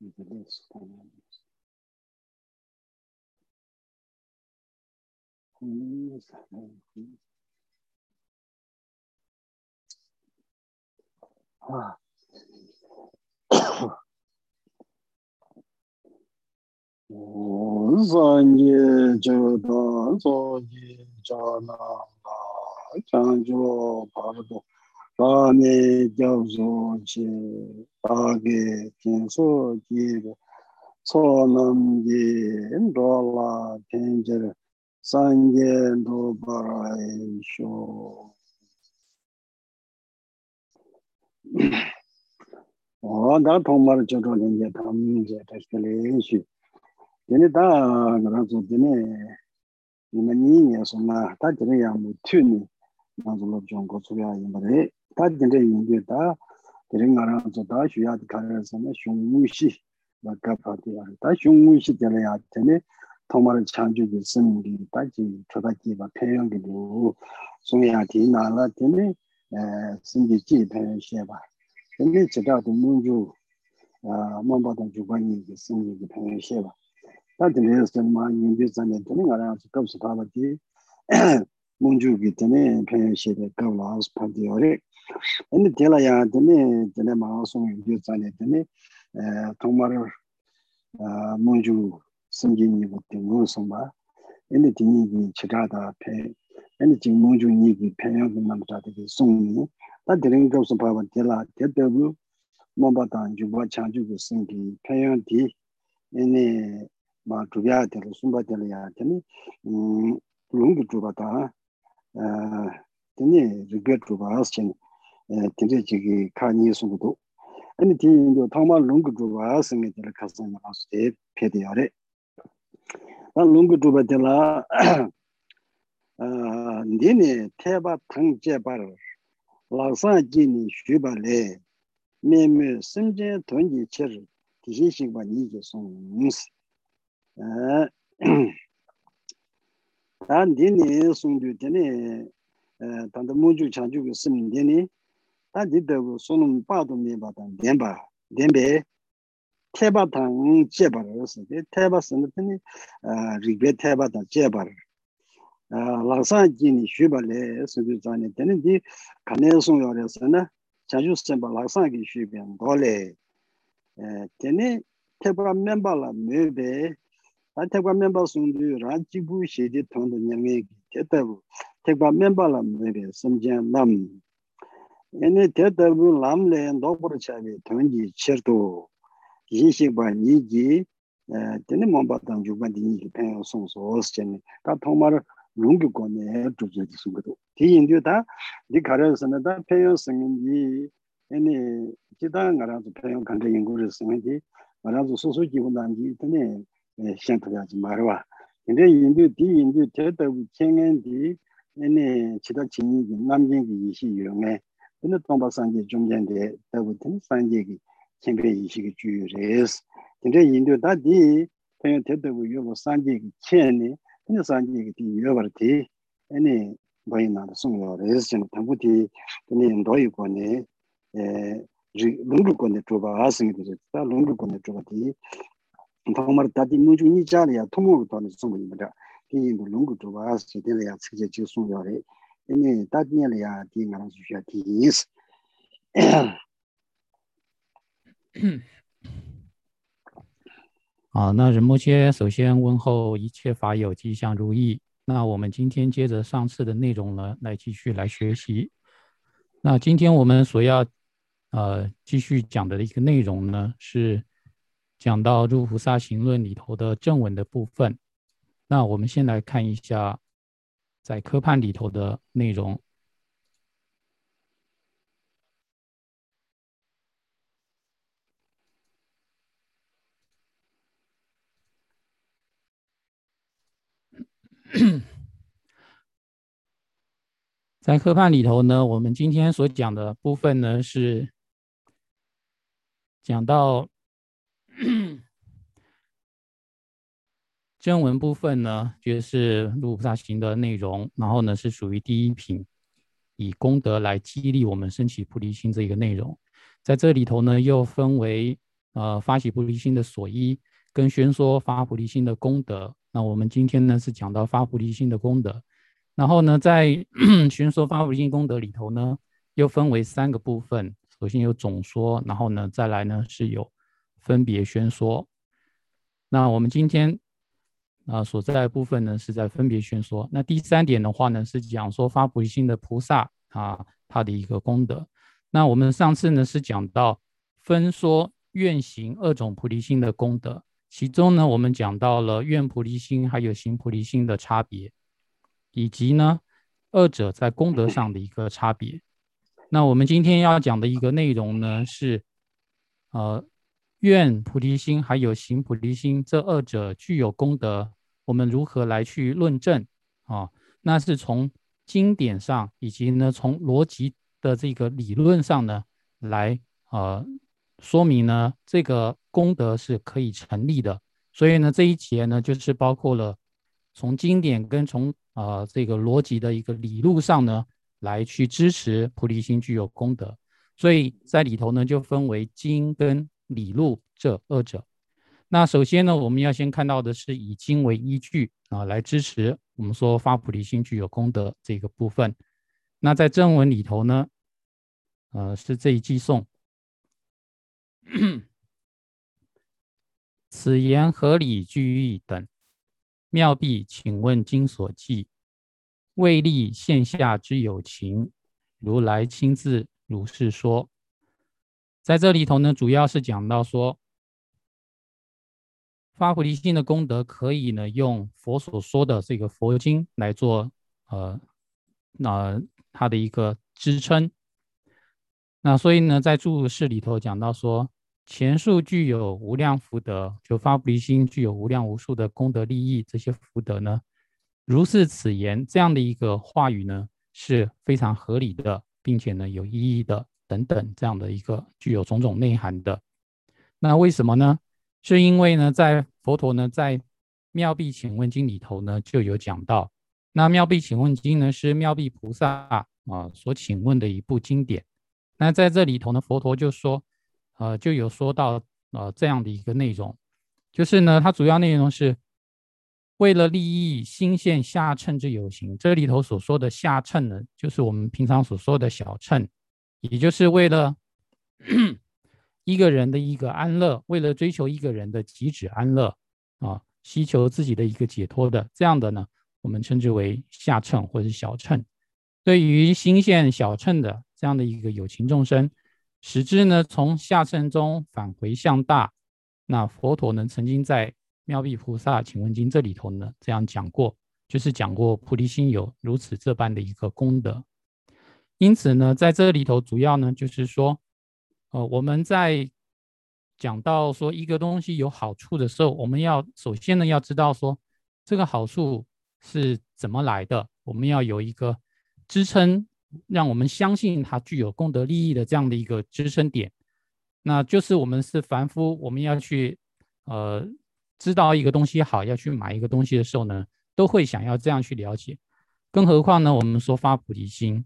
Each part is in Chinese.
with the less commandments. Who is Ah. zāngi jidā, zōgi jānā, jāngyō pārdō, kāne gyābzō chē āgē kēnsō kīrē tsō nām gē ndōlā kēnjir sāngyē ndōbarāi shō ādā tōngmār chōtō kēnjē tam jē tashkēlē shī tēne tā ngā tsō tēne nima nī ngē sō nā tā tēne yā mū tū nī nā tsō lōb chōng kō tsū yā yīmbarē 다 진짜 용게다 되는 거라서 다 쉬야 가려서는 흉무시 막가파티 알다 흉무시 되려야 되네 통말을 창조기 쓰는 게 다지. 저다기가 표현기도 송해야 되나라 되네 에 신기지 배우셔 봐. 근데 제가도 문주 아 몸바도 주관이 있으니 그 배우셔 봐. 다들에서 많이 인비자네 되는 거라서 겁스 가봤지. 문주기 때문에 배우셔야 될거 와서 반대요 Ani tela ya dine, dine maa song yu zane dine, eh, tongmar ah, monju samgi nigo tingo songba, ani dini gi chidada pe, ani jing monju nigi penyo gi namchata gi songi, ta dine gaw songpawa tela, te debu mamba tang yuwa chanchu gi samgi penyo di, ani maa dhubya tela, songpa tela ya dine, lungi dhubata, dine rigya dhubas chani, tere chigi ka nye sungudu. Ani ti ndo thangma lungu dhruva singe tila khasa nga asu te pedi yore. Ta lungu dhruva tila ndini teba thang che bar laksa jini shuba le me me simje thongi cher tihi shikba nyi ki sungunsi. Ta ndini sungdu tani tanda munju chanchu ki sim ndini tā jidhāgu sūnum pātū mīpa tāng dēmbā, dēmbē tēpa tāng jēpa rā sā, tēpa sāna tāni rīgbē tēpa tāng jēpa rā. Lāksā jīni shūpa lē sūdhū tāni tāni dī kāne sūng yō rā sā na chāshū sēmbā lāksā kī shūpa yāng dō lē. Tāni tēpa mēmbā lā mē bē, tā tēpa mēmbā sūndhū rā jīgbū shēdī tōng tō nyamē kī tētābu tēpa mēmbā lā mē bē sāmjā nām 얘네 대답을 람레 녹으로 차비 돈지 쳐도 인식바 니기 되네 몸바당 주반디 니기 배워 송소스 전에 다 정말 용기 거네 두지지 순거도 뒤인도다 니 가려서는다 배워 생긴지 얘네 기타 가라서 배워 간데 연구를 쓰는지 말아서 소소 기분난지 되네 시작하지 말아 근데 인도 뒤인도 대답 챙엔디 얘네 지다 진이 남경기 이시 유형에 근데 동바 산지 중간에 대부분 산지기 캠페 이식이 주요레스 근데 인도 다디 그냥 대대부 요거 산지기 첸니 근데 산지기 디 요버티 아니 보이나도 송요레스 좀 당부디 근데 인도이 거네 에 룽루 거네 줘봐 아승이 됐다 룽루 거네 줘봐디 정말 다디 무중이 자리야 통으로 더 송입니다 이 룽루 줘봐 아승이 되려야 측제 지 송요레 ene ta tiña le ya ti nga rang su xia ti yis. 好，那仁波切首先问候一切法友吉祥如意。那我们今天接着上次的内容呢，来继续来学习。那今天我们所要呃继续讲的一个内容呢，是讲到《入菩萨行论》里头的正文的部分。那我们先来看一下。在科判里头的内容，在科判里头呢，我们今天所讲的部分呢，是讲到。正文部分呢，就是入菩萨行的内容，然后呢是属于第一品，以功德来激励我们升起菩提心这一个内容。在这里头呢，又分为呃发起菩提心的所依，跟宣说发菩提心的功德。那我们今天呢是讲到发菩提心的功德，然后呢在宣说发菩提心功德里头呢，又分为三个部分。首先有总说，然后呢再来呢是有分别宣说。那我们今天啊所在的部分呢是在分别宣说。那第三点的话呢是讲说发菩提心的菩萨啊他的一个功德。那我们上次呢是讲到分说愿行二种菩提心的功德，其中呢我们讲到了愿菩提心还有行菩提心的差别，以及呢二者在功德上的一个差别。那我们今天要讲的一个内容呢是，呃愿菩提心还有行菩提心这二者具有功德，我们如何来去论证啊？那是从经典上以及呢从逻辑。的这个理论上呢，来呃说明呢，这个功德是可以成立的。所以呢，这一节呢，就是包括了从经典跟从呃这个逻辑的一个理路上呢，来去支持菩提心具有功德。所以在里头呢，就分为经跟理路这二者。那首先呢，我们要先看到的是以经为依据啊，来支持我们说发菩提心具有功德这个部分。那在正文里头呢，呃，是这一句颂。此言合理具义等？妙必请问经所记，未立线下之有情，如来亲自如是说。在这里头呢，主要是讲到说，发菩提心的功德，可以呢用佛所说的这个佛经来做，呃，那。它的一个支撑，那所以呢，在注释里头讲到说，前述具有无量福德，就发菩提心具有无量无数的功德利益，这些福德呢，如是此言这样的一个话语呢，是非常合理的，并且呢有意义的等等这样的一个具有种种内涵的。那为什么呢？是因为呢，在佛陀呢在妙臂请问经里头呢就有讲到。那妙臂请问经呢，是妙臂菩萨啊所请问的一部经典。那在这里头呢，佛陀就说，呃，就有说到呃这样的一个内容，就是呢，它主要内容是为了利益心现下乘之有情。这里头所说的下乘呢，就是我们平常所说的小乘，也就是为了 一个人的一个安乐，为了追求一个人的极致安乐啊，希求自己的一个解脱的这样的呢。我们称之为下乘或者是小乘。对于心现小乘的这样的一个有情众生，使之呢从下乘中返回向大。那佛陀呢曾经在《妙臂菩萨请问经》这里头呢这样讲过，就是讲过菩提心有如此这般的一个功德。因此呢，在这里头主要呢就是说，呃，我们在讲到说一个东西有好处的时候，我们要首先呢要知道说这个好处。是怎么来的？我们要有一个支撑，让我们相信它具有功德利益的这样的一个支撑点。那就是我们是凡夫，我们要去呃知道一个东西好，要去买一个东西的时候呢，都会想要这样去了解。更何况呢，我们说发菩提心，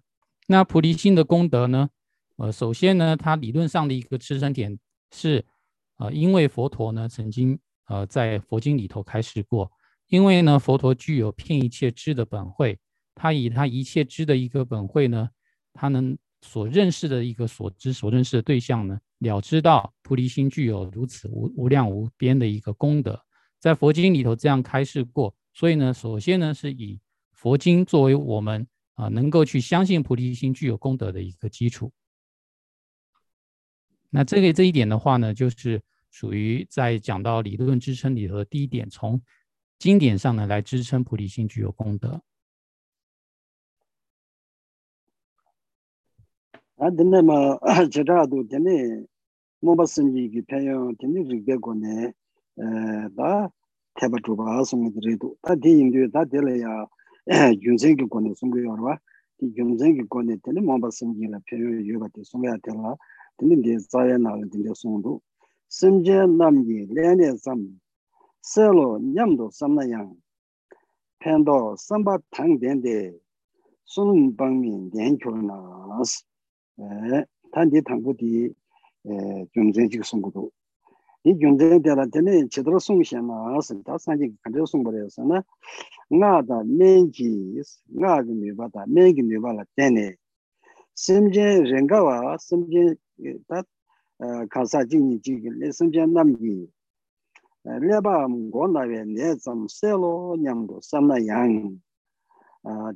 那菩提心的功德呢，呃，首先呢，它理论上的一个支撑点是，呃，因为佛陀呢曾经呃在佛经里头开示过。因为呢，佛陀具有骗一切知的本慧，他以他一切知的一个本慧呢，他能所认识的一个所知所认识的对象呢，了知到菩提心具有如此无无量无边的一个功德，在佛经里头这样开示过，所以呢，首先呢是以佛经作为我们啊能够去相信菩提心具有功德的一个基础。那这个这一点的话呢，就是属于在讲到理论支撑里头的第一点，从经典上呢，来支撑菩提心具有功德。啊，等那么其他都真的，莫把生意给培养，真的是别个呢，呃，他太不主吧，什么之类的，他听印度，他得了呀，yunzengi kone sungu yorwa, di yunzengi kone tene mamba sungi la peyo yoga di sunga tela, tene di zaya nala dinde sungu. Simje namgi lene sam, selo nyamdo samna yang, pendo samba tang dende, sunung bangmi denkyo nas, tangi tangu di yunzengi sungu do. 이 gyungzhen dhyala dhene chidra sung shen ma asin, ta sanji kandil sung bari asin na, nga da menji is, nga gu nyuba da mengi nyuba la dhene, simjen renga wa, simjen ta kansa jingi jigi, simjen namgi, leba mgo na we ne zam selo nyamdo samna yang,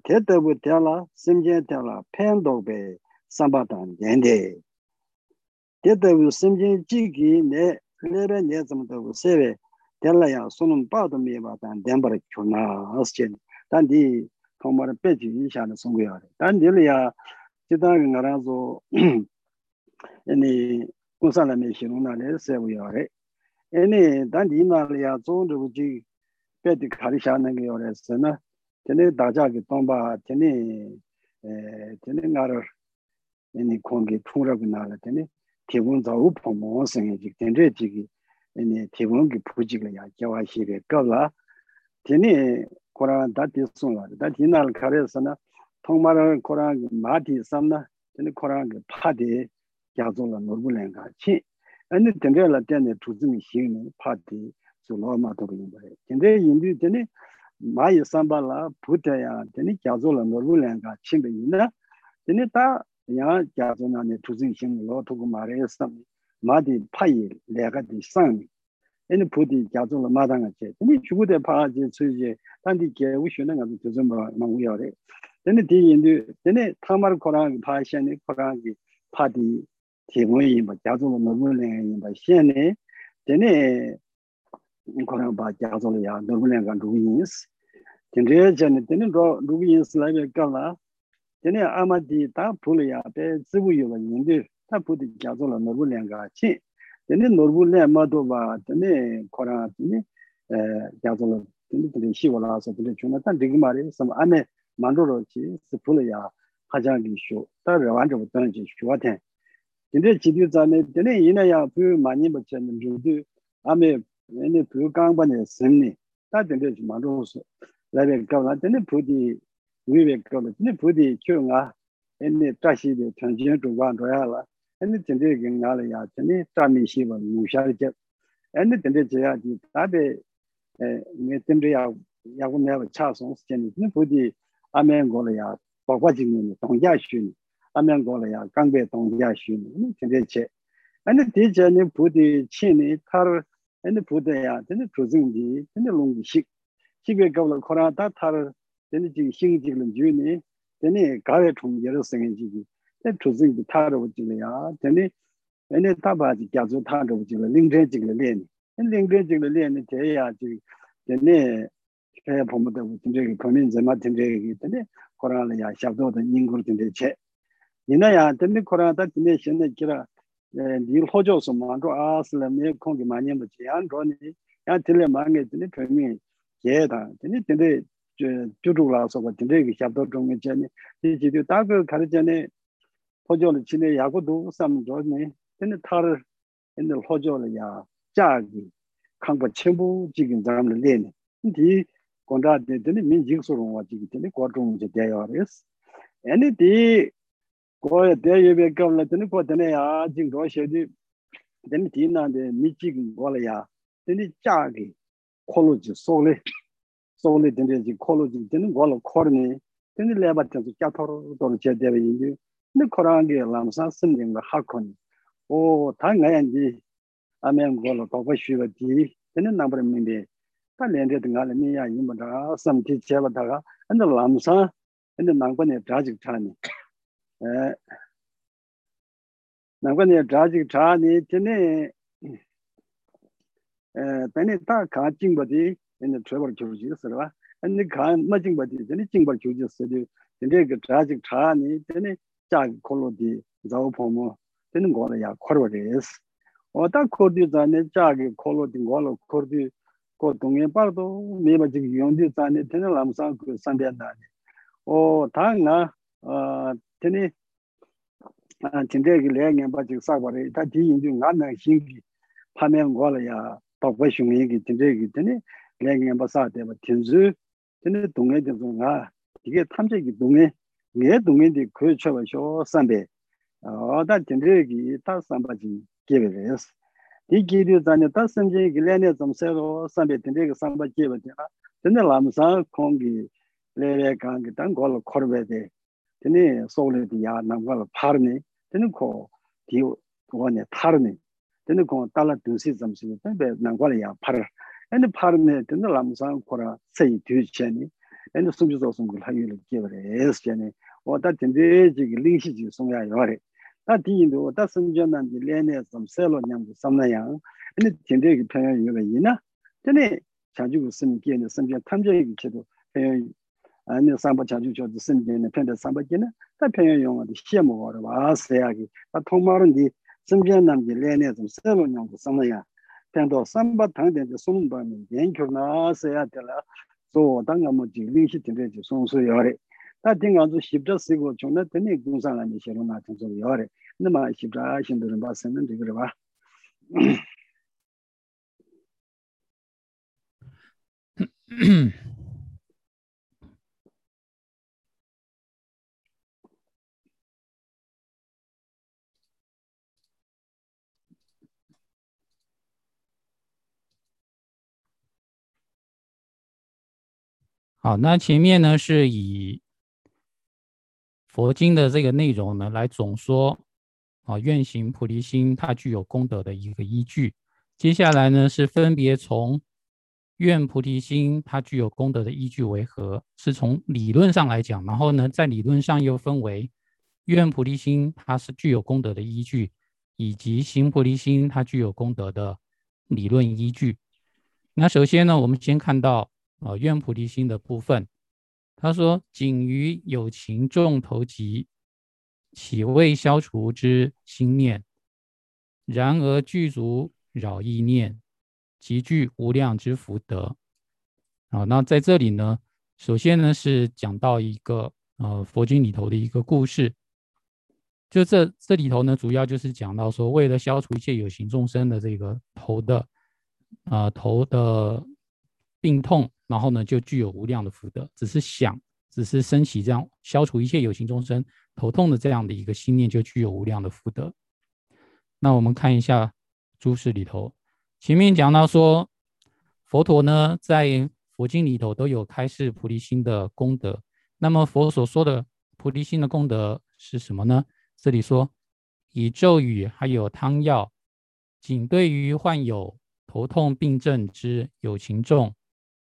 te tabu dhyala, simjen dhyala pendo be samba dan dhende, te tabu simjen jigi ne, 나베 네좀 셀로 냠도 삼나양 아 대대부 telā, 심제 telā, 팬도베 삼바단 렌데 대대부 심제 지기 네 레베 네 좀도 세베 telā야 손은 빠도 미바단 덴버르 큐나 어스젠 단디 통마르 빼지 이샤는 송고야 단디리야 지단 나라서 아니 고산라메 신우나네 세고야래 아니 단디 나리아 존도지 빼디 가리샤는 게 요래서나 tene daja ki tongpa tene tene ngaro ene kongi thungra ku nala tene tibun za u po 대군 자우 포모생이 직전에 지기 네 대군기 부지가 야 겨와시게 거라 되니 코로나 다티 송라 다티날 카레스나 통마를 코로나 마티 삼나 되니 코로나 파디 야존라 노르불랭가 치 아니 된데라 때네 두즈미 시는 파디 줄로마도 그런데 근데 인디 되니 마이 삼발라 부테야 되니 야존라 노르불랭가 친데 있나 되니 다 yaa gyaazo nani tuzin xing loo tuku maaraya sami maa di payi laga di sami eni pudi gyaazo la maa danga che eni shukude paa je tsui je tanti kye u shio nanga tuzin maa maa uyo re eni di yindu eni tamar korangi paa shani korangi paa di timu yinba gyaazo la normu lenga yinba shani eni korangi paa gyaazo la yaa normu lenga rugu yins tenze chani teni rugu yins laga kala tene ama di ta puli ya pe zibu yuwa yindir ta puli gyazo la norbu lenga chi tene norbu len ma do ba tene kora tene eh, gyazo la tene tene shiwa la sa tene chuna. Tan digi ma re sama ane mando ro chi si puli ya hajan gi shu. Ta rawan zhabu tana chi shuwa ten. Tene chi di zane tene ina ya puyu ma nyingba chen nru du ame ene puyu kangba ne simni ta tene chi mando su. Labe gawla tene pudi kawa na tende pyo di wiwe kawa, tende pyo di kyo nga, ene tashi de chanjin zhugwaan zhoya la, ene tende ki nga la ya, tende tami shiwa nusha li jeb, ene tende chi ya di, tabe, nge tende ya, ya gu mewa cha song si cheni, tende pyo di amen go la ya, bakwa jingni ni, tongja shu ni, amen go la ya, gangbe tongja shu ni, ene tende chi, ene di chi ni pyo di chi ni, tar, ene 부대야 tene prozingdi, tene longi shik. Shikwe kawla Koran ta tar teni chigi shingi chiglam juni, teni gawe chung yero singi chigi, teni chuzing ki tarabu chigla ya, teni ene taba chigi gyazu tarabu chigla, lingzhen chigla leni, teni lingzhen chigla leni te ya chigi, teni kaya pomo tabu timzegi, komin zema timzegi, teni korala ya shabdo da nyingur timze che. Ina ya, teni korala ta tine shene kira, eh, nil hojo su mandu asla me kongi manyambu chi, ya tile mangi teni chomi ye da, teni tende chi an ro ni ya tile ma nge tine pe mi ye da tine tine ju ju la so ba tine ki shab do zhong ge chen ni ji ji da ge ka de ne hojo le chi ne ya gu du sam ro ni tine ta ro in de hojo le ya ja gi kang ba chen bu ji gen zam le le ni di gong da de tine min ji so rong wa ji tine guo zhong je de ya res ani di 고에 대예베 겁나 되는 거 되네 야 지금 로셔디 되는 뒤나데 미치긴 거라야 되니 짜기 콜로지 소레 소레 되는 지 콜로지 되는 거로 코르니 되는 레바트도 짜토로 돈 제대로 인디 근데 코랑게 람사 쓴는 거 하콘 오 당가야지 아멘 거로 더 쉬어디 되는 남버 민데 달렌데 등가래 미야 이모다 섬티 제바다가 근데 람사 근데 남번에 자직 차니 nāngwa nē dhājīg 얘는 트레버 교지스라 아니 가 맞은 거지 되니 징버 교지스디 근데 그 자직 자니 되니 자 콜로디 자오 보모 되는 거는 야 코르버스 어다 코르디 자네 자기 콜로디 걸로 코르디 고 동해 바도 메마직 용디 자네 되는 람상 그 산대다니 어 당나 어 되니 진짜 그 레양 바직 사버리 다 뒤인 중 안나 신기 파면 걸어야 더 훨씬 얘기 진짜 되니 레게 바사 데바 틴즈 근데 동네 데가 이게 탐제기 동네 내 동네데 그쳐가 쇼 산베 어다 틴데기 타 산바지 게베레스 이 길이 다니 타 산제 길레네 좀세로 산베 틴데기 산바 게베데 근데 라무사 콩기 레레 강기 당 걸로 걸베데 근데 소울레디 야 남과 파르네 근데 코 디오네 타르네 근데 코 달라 두시 잠시 때 남과 야 파르 Ani parme tena lamsang kora sayi tuyu chani, ani sumchi so sumku layu lu kibare es chani, o ta tende chigi lingshi chigi sumya yore. Ta tingindu o ta sumchi nandi lene sam selo nyambu samnayang, ani tende ki pyanyo yore ina, tene chajugu sumi kiyane sumchi tamja yagi chido pyanyo, ani samba chajugu chodo sumi kiyane pyanyo samba kiyane, ta pyanyo yonga di shemo wara waa sayagi, ta tongmarun di sumchi nandi lene sam selo nyambu samnayang, tendo samba tangde de songba mi yen kyo na se ya de la so dang ga mo ji li shi de de song su yo re ta ding ga zu shib de si go chung na de ni gung sa la ni she ro na chung su yo re na ma shib da shin de ba sen de ge ba. 好，那前面呢是以佛经的这个内容呢来总说。啊，愿行菩提心，它具有功德的一个依据。接下来呢，是分别从愿菩提心它具有功德的依据为何？是从理论上来讲，然后呢，在理论上又分为愿菩提心它是具有功德的依据，以及行菩提心它具有功德的理论依据。那首先呢，我们先看到啊，愿菩提心的部分，他说：仅于有情众投集。岂未消除之心念，然而具足扰意念，极具无量之福德。啊，那在这里呢，首先呢是讲到一个呃佛经里头的一个故事，就这这里头呢，主要就是讲到说，为了消除一切有形众生的这个头的啊头的病痛，然后呢就具有无量的福德，只是想，只是升起这样消除一切有形众生。头痛的这样的一个心念就具有无量的福德。那我们看一下注释里头，前面讲到说，佛陀呢在佛经里头都有开示菩提心的功德。那么佛所说的菩提心的功德是什么呢？这里说以咒语还有汤药，仅对于患有头痛病症之有情众，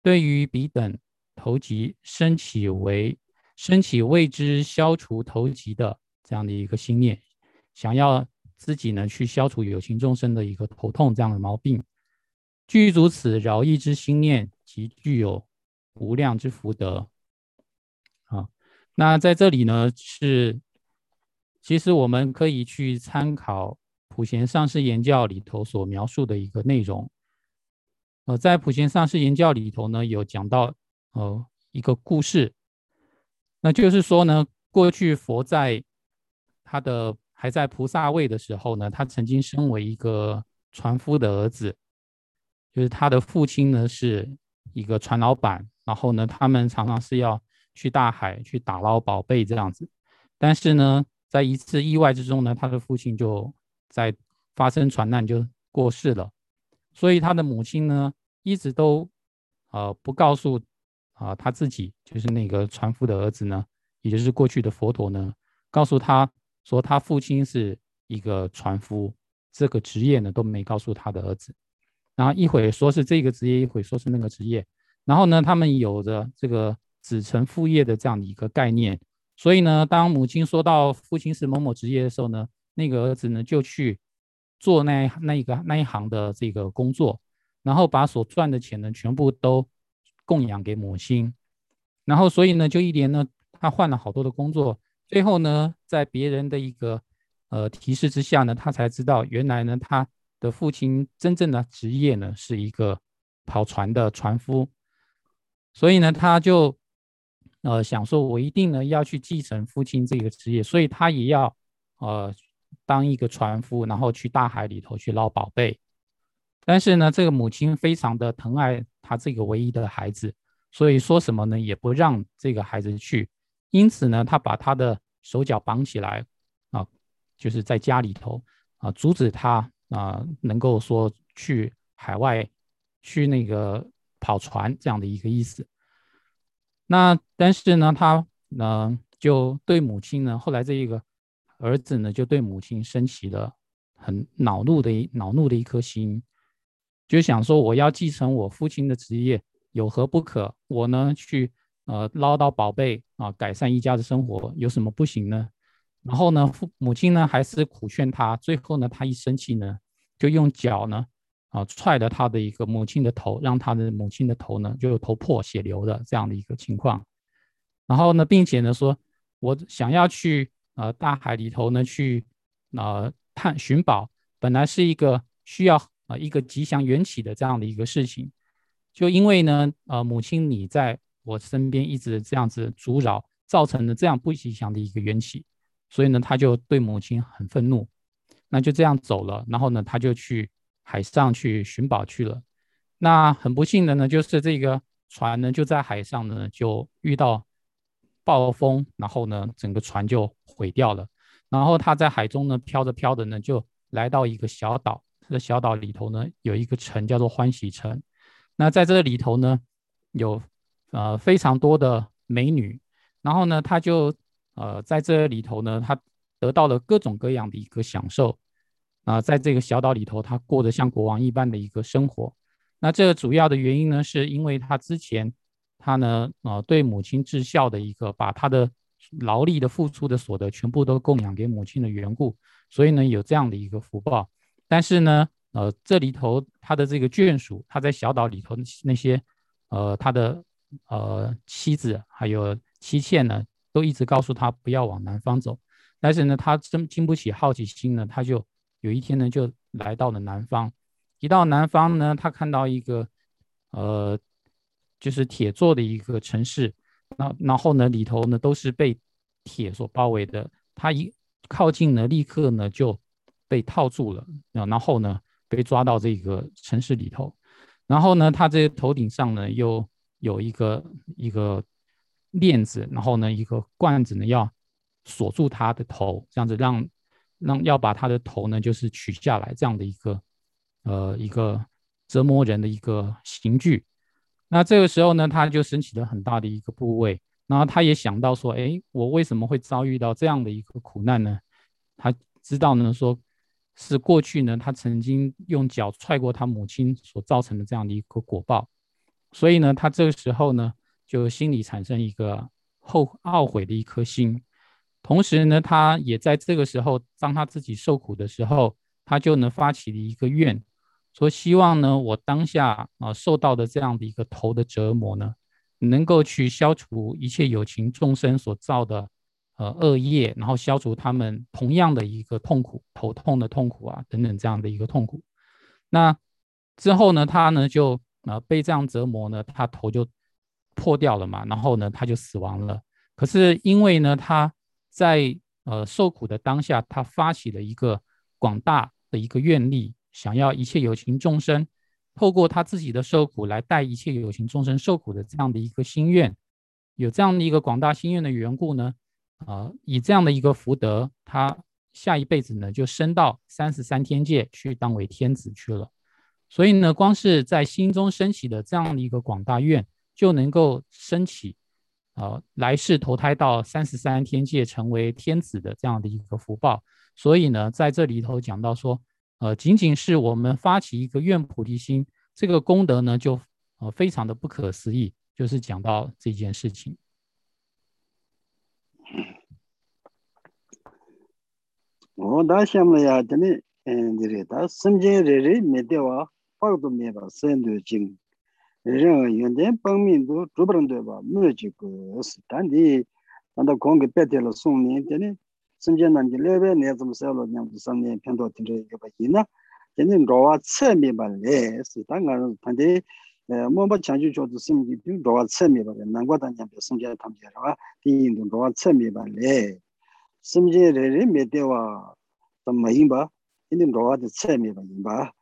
对于彼等头疾升起为。升起为之消除头疾的这样的一个心念，想要自己呢去消除有情众生的一个头痛这样的毛病，具足此饶益之心念，即具有无量之福德。啊，那在这里呢是，其实我们可以去参考普贤上师言教里头所描述的一个内容。呃，在普贤上师言教里头呢有讲到呃一个故事。那就是说呢，过去佛在他的还在菩萨位的时候呢，他曾经身为一个船夫的儿子，就是他的父亲呢是一个船老板，然后呢，他们常常是要去大海去打捞宝贝这样子。但是呢，在一次意外之中呢，他的父亲就在发生船难就过世了，所以他的母亲呢一直都呃不告诉。啊，他自己就是那个船夫的儿子呢，也就是过去的佛陀呢，告诉他说他父亲是一个船夫，这个职业呢都没告诉他的儿子。然后一会说是这个职业，一会说是那个职业。然后呢，他们有着这个子承父业的这样的一个概念。所以呢，当母亲说到父亲是某某职业的时候呢，那个儿子呢就去做那那一个那一行的这个工作，然后把所赚的钱呢全部都。供养给母亲，然后所以呢，就一年呢，他换了好多的工作，最后呢，在别人的一个呃提示之下呢，他才知道原来呢，他的父亲真正的职业呢是一个跑船的船夫，所以呢，他就呃想说，我一定呢要去继承父亲这个职业，所以他也要呃当一个船夫，然后去大海里头去捞宝贝。但是呢，这个母亲非常的疼爱他这个唯一的孩子，所以说什么呢，也不让这个孩子去。因此呢，他把他的手脚绑起来，啊，就是在家里头啊，阻止他啊能够说去海外去那个跑船这样的一个意思。那但是呢，他呢就对母亲呢，后来这一个儿子呢就对母亲升起了很恼怒的一恼怒的一颗心，就想说我要继承我父亲的职业有何不可？我呢去。呃，捞到宝贝啊，改善一家的生活有什么不行呢？然后呢，父母亲呢还是苦劝他，最后呢，他一生气呢，就用脚呢啊踹了他的一个母亲的头，让他的母亲的头呢就头破血流的这样的一个情况。然后呢，并且呢说，我想要去呃大海里头呢去呃探寻宝，本来是一个需要啊一个吉祥缘起的这样的一个事情，就因为呢呃母亲你在。我身边一直这样子阻扰，造成了这样不吉祥的一个缘起，所以呢，他就对母亲很愤怒，那就这样走了。然后呢，他就去海上去寻宝去了。那很不幸的呢，就是这个船呢就在海上呢就遇到暴风，然后呢整个船就毁掉了。然后他在海中呢飘着飘着呢，就来到一个小岛。这个小岛里头呢有一个城叫做欢喜城。那在这里头呢有。呃，非常多的美女，然后呢，他就呃在这里头呢，他得到了各种各样的一个享受啊，在这个小岛里头，他过得像国王一般的一个生活。那这个主要的原因呢，是因为他之前他呢，呃，对母亲至孝的一个，把他的劳力的付出的所得全部都供养给母亲的缘故，所以呢，有这样的一个福报。但是呢，呃，这里头他的这个眷属，他在小岛里头那些，呃，他的。呃，妻子还有妻妾呢，都一直告诉他不要往南方走。但是呢，他真经不起好奇心呢，他就有一天呢，就来到了南方。一到南方呢，他看到一个呃，就是铁做的一个城市。那然后呢，里头呢都是被铁所包围的。他一靠近呢，立刻呢就被套住了。然后呢，被抓到这个城市里头。然后呢，他这头顶上呢又。有一个一个链子，然后呢，一个罐子呢，要锁住他的头，这样子让让要把他的头呢，就是取下来，这样的一个呃一个折磨人的一个刑具。那这个时候呢，他就升起了很大的一个部位，然后他也想到说，哎，我为什么会遭遇到这样的一个苦难呢？他知道呢，说是过去呢，他曾经用脚踹过他母亲所造成的这样的一个果报。所以呢，他这个时候呢，就心里产生一个后懊悔的一颗心，同时呢，他也在这个时候，当他自己受苦的时候，他就能发起了一个愿，说希望呢，我当下啊受到的这样的一个头的折磨呢，能够去消除一切有情众生所造的呃恶业，然后消除他们同样的一个痛苦，头痛的痛苦啊等等这样的一个痛苦。那之后呢，他呢就。啊，被这样折磨呢，他头就破掉了嘛，然后呢，他就死亡了。可是因为呢，他在呃受苦的当下，他发起了一个广大的一个愿力，想要一切有情众生透过他自己的受苦来带一切有情众生受苦的这样的一个心愿，有这样的一个广大心愿的缘故呢，啊，以这样的一个福德，他下一辈子呢就升到三十三天界去当为天子去了。所以呢，光是在心中升起的这样的一个广大愿，就能够升起，呃，来世投胎到三十三天界成为天子的这样的一个福报。所以呢，在这里头讲到说，呃，仅仅是我们发起一个愿菩提心，这个功德呢，就呃非常的不可思议。就是讲到这件事情。我大想了呀，真的，嗯，对的，他身边人人没得哇，八都没吧，三多斤，人有点本命都做不能对吧？没有几个是，但你，难道光给别天了送你，真的？ ne zum sa lo nyam du sang ne pen do tin ge ba yin na de ni ro wa che mi ba le si ta nga tan de mo ba chang ju jo du sim ji du ro wa che mi ba le nan gwa dan nyam de sim jian tam ji ra di yin du ro wa che mi ba le sim jian re re me de wa tam ma yin ba yin ro wa de che mi ba yin ba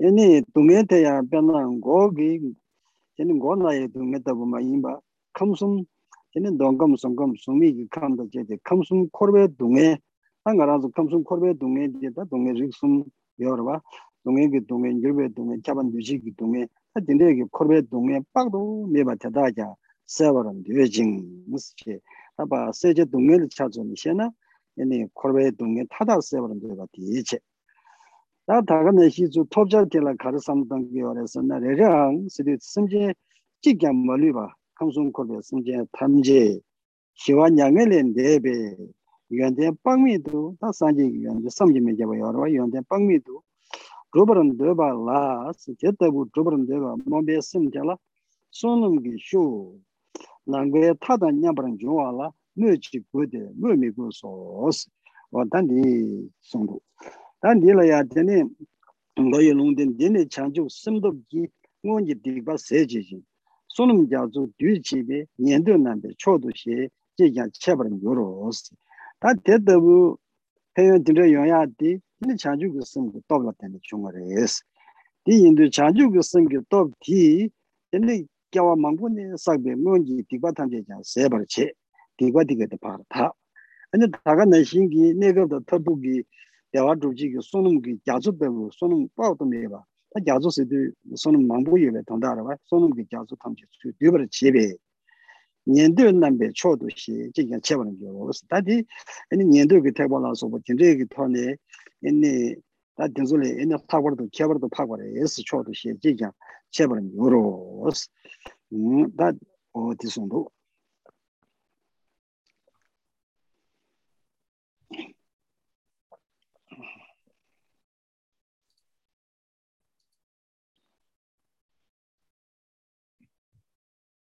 얘네 동해대야 변한 고기 얘는 고나에 동해다 보면 임바 컴숨 얘는 동검 송검 숨이 칸다 제데 컴숨 코르베 동해 한가라서 컴숨 코르베 동해 제다 동해 직숨 요르바 동행기 동행 일베 동행 자반 유지기 동행 하딘데기 코르베 동행 빠도 메바타다자 세버런 되징 무스케 아바 세제 동행을 찾으면시나 얘네 코르베 동행 타다 세버런 되가 디체 다 다가는 시주 톱자텔라 가르삼던 기원에서 나래랑 시디 심제 지게 멀리바 kamsun korbe sumjen tamje shiwa nyange len debe yuanden pangmi du ta sanje yuanden samje me jeba yorwa yuanden pangmi du drobaran deba la jetabu drobaran deba mombe simje la sonum gi shu nangwe tada nyabaran juwa la mö chi gode mö mi go sos o dandi songdu dandi la ya dene ngoye longden dene chanjuk simdob gi ngonji dikba seje jing ngon ji dik ba se ji jing, sun nung jia zu du chi bi, nian du nan bi, cho du xie, ji jiang che barang yu ro si. 다 대대부 해연 들어 영야디 이 자주 그 섬고 dobla 되는 중거래스 이 인도 자주 그 섬고 dob디 근데 겨와 망고네 사베 뭔지 디바 탐제자 세버치 디바 디게도 바다 아니 다가 내 신기 내가도 터부기 대화 주지 그 손음기 자주 배우 손음 빠도 내봐 다 야조 세들 손은 망보 예배 당다라 봐. 손은 그 야조 탐지 수 되버 집에 년도 남배 초도시 지금 제번은 게 없어. 다디 아니 년도 그 태벌라서 뭐 진짜 그 턴에 있네 다 된소리 있네 파고도 개버도 파고래. 예스 초도시 지금 제번은 요로스 음다 어디선도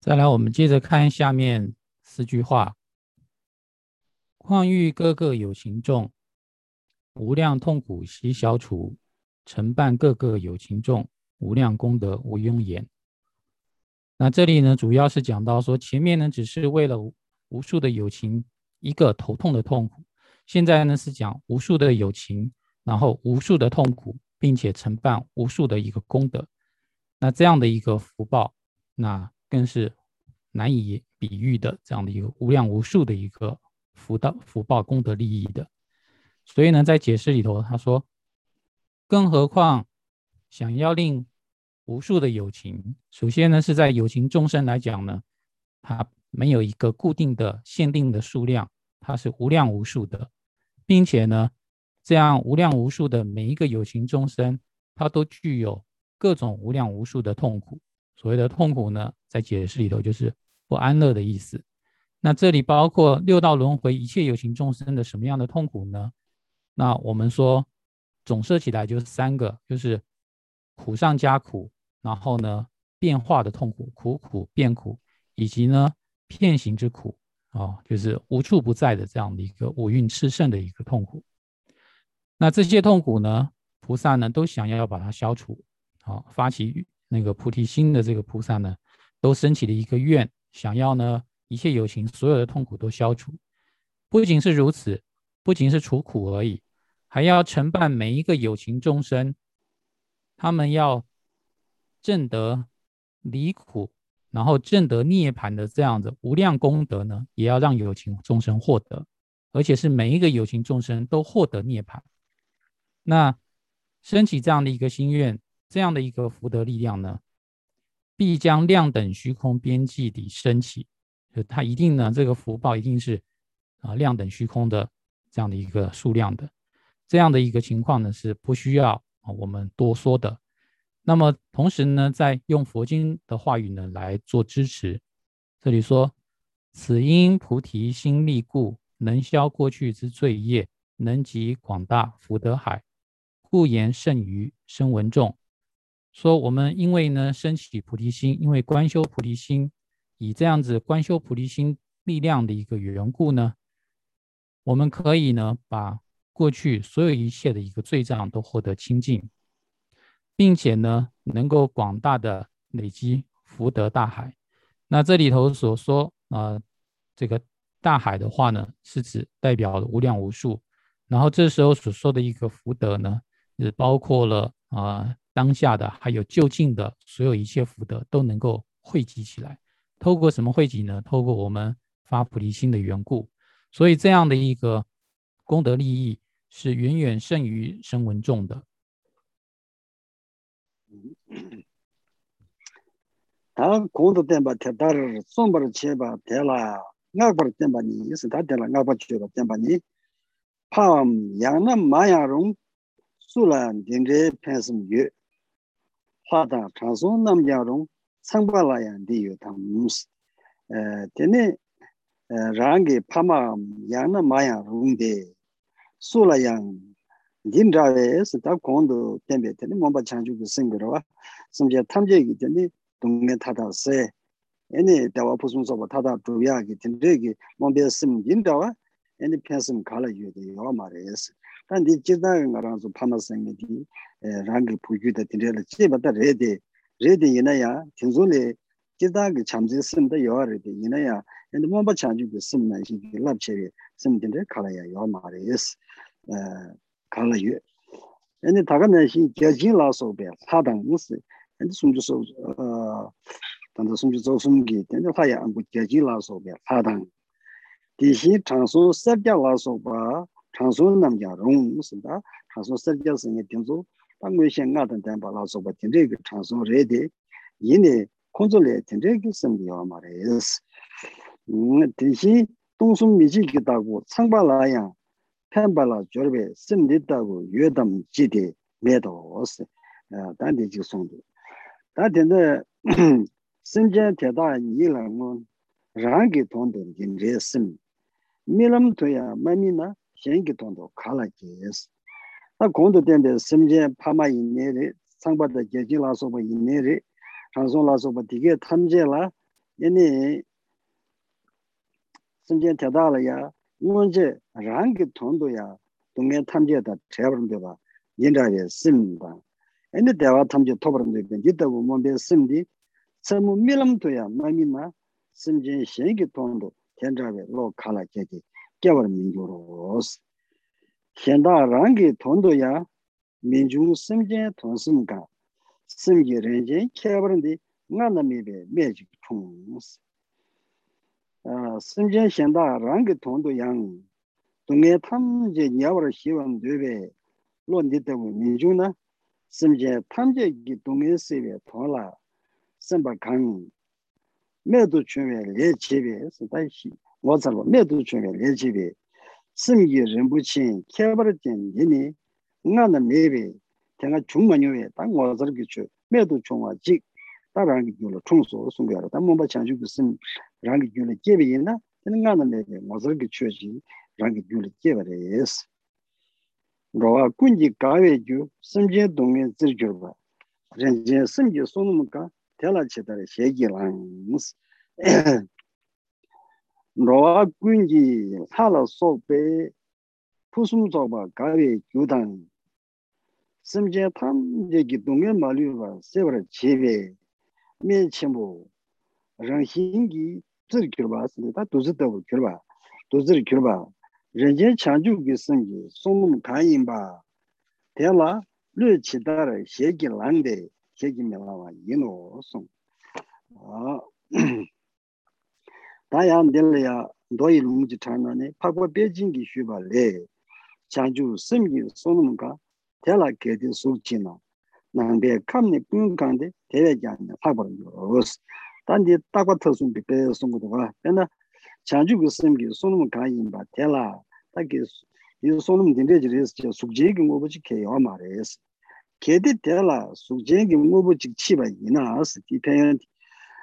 再来，我们接着看下面四句话：况欲各个有情众，无量痛苦悉消除；承办各个有情众，无量功德无庸言。那这里呢，主要是讲到说，前面呢只是为了无数的友情一个头痛的痛苦，现在呢是讲无数的友情，然后无数的痛苦，并且承办无数的一个功德。那这样的一个福报，那更是。难以比喻的这样的一个无量无数的一个福道福报功德利益的，所以呢，在解释里头他说，更何况想要令无数的友情，首先呢是在友情众生来讲呢，它没有一个固定的限定的数量，它是无量无数的，并且呢，这样无量无数的每一个友情众生，它都具有各种无量无数的痛苦。所谓的痛苦呢，在解释里头就是不安乐的意思。那这里包括六道轮回一切有情众生的什么样的痛苦呢？那我们说总设起来就是三个，就是苦上加苦，然后呢变化的痛苦，苦苦变苦，以及呢片行之苦啊，就是无处不在的这样的一个五蕴炽盛的一个痛苦。那这些痛苦呢，菩萨呢都想要要把它消除，好发起。那个菩提心的这个菩萨呢，都升起了一个愿，想要呢一切有情所有的痛苦都消除。不仅是如此，不仅是除苦而已，还要承办每一个有情众生，他们要证得离苦，然后证得涅槃的这样的无量功德呢，也要让有情众生获得，而且是每一个有情众生都获得涅槃。那升起这样的一个心愿。这样的一个福德力量呢，必将量等虚空边际里升起，就它一定呢，这个福报一定是啊量等虚空的这样的一个数量的，这样的一个情况呢是不需要啊我们多说的。那么同时呢，在用佛经的话语呢来做支持，这里说：此因菩提心力故，能消过去之罪业，能集广大福德海，故言甚于声闻众。说我们因为呢升起菩提心，因为观修菩提心，以这样子观修菩提心力量的一个缘故呢，我们可以呢把过去所有一切的一个罪障都获得清净，并且呢能够广大的累积福德大海。那这里头所说啊这个大海的话呢，是指代表无量无数。然后这时候所说的一个福德呢，是包括了啊。当下的，还有就近的所有一切福德都能够汇集起来。透过什么汇集呢？透过我们发菩提心的缘故，所以这样的一个功德利益是远远胜于声闻众的。他功德点吧，他打了送不了钱吧，点了，我不了点吧你，是他点了，我不去了点吧你。怕养那马养容，数了点这偏什么月。 화다 장소 남자롱 상발라야 디요 담스 에 데네 랑게 파마 양남 마야롱데 수라양 딘자에서 다 공도 땜베 데네 몸바 창주고 생거와 심지어 탐제기 데네 동네 타다세 애니 대화 부순서버 타다 두야기 딘데기 몸베 심 딘다와 애니 펜심 칼라 유데 요 말레스 단디 지다가 가라서 파마생이 rangi pukyu da tindrayla chi bata rede rede inaya tinzuli jidagi chamzi simda yawa rede inaya andi mwamba chanchubi simna shiki labchewe sim tindray kalaya yawa maare yes kalayu andi takana shi gyajin la sobe sadang nisi andi sumju so tanda sumju so sumgi tanda haya angu gyajin la sobe sadang di shi chansu sabja la soba chansu namja rung nisi da chansu sabja singe tinzu 방외 생각은 된 발라서 같은 데 transfer ready 얘네 콘솔에 된데 있음이요 말이에스 음 대신 동숨 미지 기다고 상발라야 팬발라 저베 심리다고 예담 지대 매도스. 단디 지송도. 다된데 심전 대다 이랑은 랑기 돈된 진제 심 밀음 토야 마미나 셴기 돈도 칼라지스. 나 공도 된데 신전 파마 인내리 상바다 제지라서 뭐 인내리 장송라서 뭐 되게 탐제라 얘네 신전 대다라야 문제 랑게 돈도야 동네 탐제다 제버는데 봐 인자에 심다 ene dewa tamche tobaram dhebe, jitabu mwambe simdi, tsamu milam tuya mamima, simjen shengi tondo, tendrawe lo kala keke, gyawar mingyoro os. Shenda rangi tondo ya, minjung simjen tonsimka, simgi renjen kyawarandi, nga namibe mejik chungs. Simjen shenda rangi tondo yang, dunga tamche nyawar shiwan dhebe, lo nitabu minjung na, 심제 탐제기 동에서에 돌아 심바 강 매도 중에 레지베 다시 뭐자로 매도 중에 레지베 심기 림부친 케버진 니니 나나 메베 내가 중만요에 땅 와서 기초 매도 총아 직 다른 게 줄로 총소 숨겨라. 담 뭔가 장주 무슨 랑기 줄로 제베이나? 되는 나나 메베 와서 기초지 랑기 줄로 제베레스 로아 군지 가외주 심제 동에 즐겨봐 전제 심제 소놈가 텔라체다레 얘기랑 무슨 기 줄에 개발해스 rōwa kuñjī kāwē jū sīmjē dōngyē zir gyōrwa rīñjē sīmjē sōnum kā tēlā chētāra xēgī lāngs rōwa kuñjī thāla sōk bē pūsum sōkba kāwē gyūdāng sīmjē tham jē kī dōngyē mālūwa sēvara chēvē mē chēmbō rāngxīngi zir gyōrwa sīmjē tā 다양 될래야 너희 롱지 타나네. 파고 베징기 쉬발레. 장주 심기 소놈가 대라 개디 속지나. 난데 캄네 뿐간데 대야잔 파버는 로스. 단디 딱과 터숨 비베 송고도가. 내가 장주 그 심기 소놈 가인 바 대라. 딱이 이 소놈 딘데지레스 숙제기 뭐지 개요 말레스 개디 대라 숙제기 뭐지 치바 이나스 디페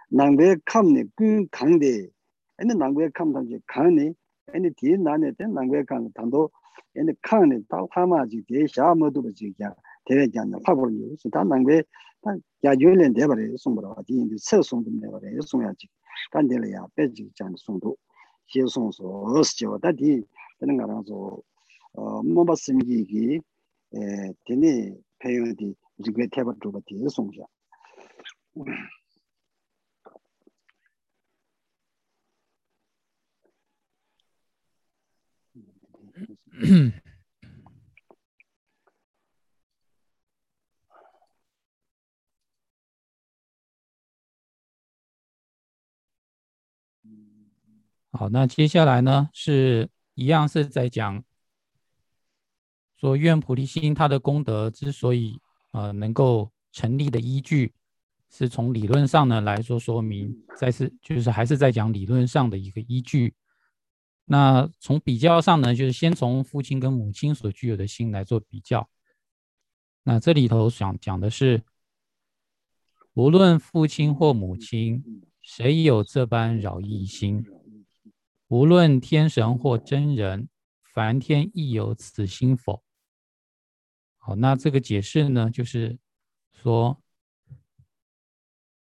난데 캄네 꾼 강데 아니 난고에 캄던지 칸이 아니 뒤에 나네 때 난고에 칸 단도 아니 칸이 다 하마지 대샤 모두 지야 대회장의 파벌이 있어 다 난고에 다 야주련 대발에 송보라 뒤에 세송도 내버려 송야지 간데려야 빼지 장 송도 시송소 어스죠 다디 되는 거라서 어 몸바스미기 에 되네 페이오디 지게 태버 두고 뒤에 송자 好，那接下来呢，是一样是在讲说，愿菩提心它的功德之所以呃能够成立的依据，是从理论上呢来做说明，再次就是还是在讲理论上的一个依据。那从比较上呢，就是先从父亲跟母亲所具有的心来做比较。那这里头想讲的是，无论父亲或母亲，谁有这般扰意心？无论天神或真人，凡天亦有此心否？好，那这个解释呢，就是说，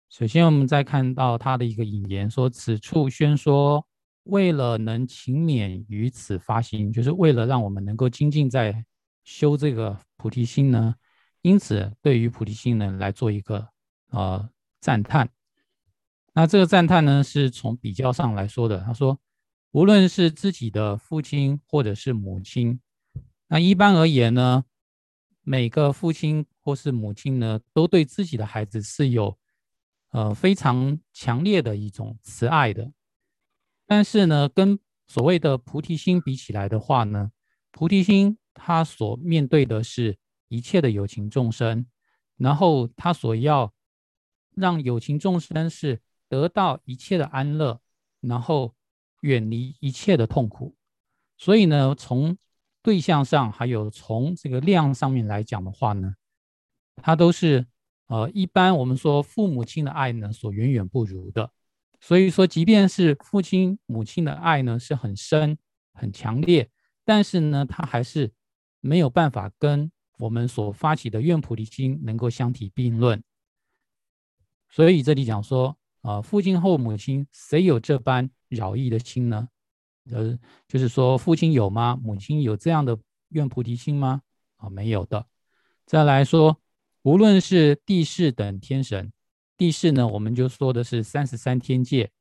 首先我们再看到他的一个引言，说此处宣说。为了能勤勉于此发心，就是为了让我们能够精进在修这个菩提心呢。因此，对于菩提心呢来做一个呃赞叹。那这个赞叹呢，是从比较上来说的。他说，无论是自己的父亲或者是母亲，那一般而言呢，每个父亲或是母亲呢，都对自己的孩子是有呃非常强烈的一种慈爱的。但是呢，跟所谓的菩提心比起来的话呢，菩提心它所面对的是一切的有情众生，然后它所要让有情众生是得到一切的安乐，然后远离一切的痛苦。所以呢，从对象上还有从这个量上面来讲的话呢，它都是呃一般我们说父母亲的爱呢所远远不如的。所以说，即便是父亲母亲的爱呢是很深、很强烈，但是呢，他还是没有办法跟我们所发起的愿菩提心能够相提并论。所以这里讲说，啊，父亲或母亲谁有这般饶益的心呢？呃，就是说，父亲有吗？母亲有这样的愿菩提心吗？啊，没有的。再来说，无论是地势等天神。地势呢，我们就说的是三十三天界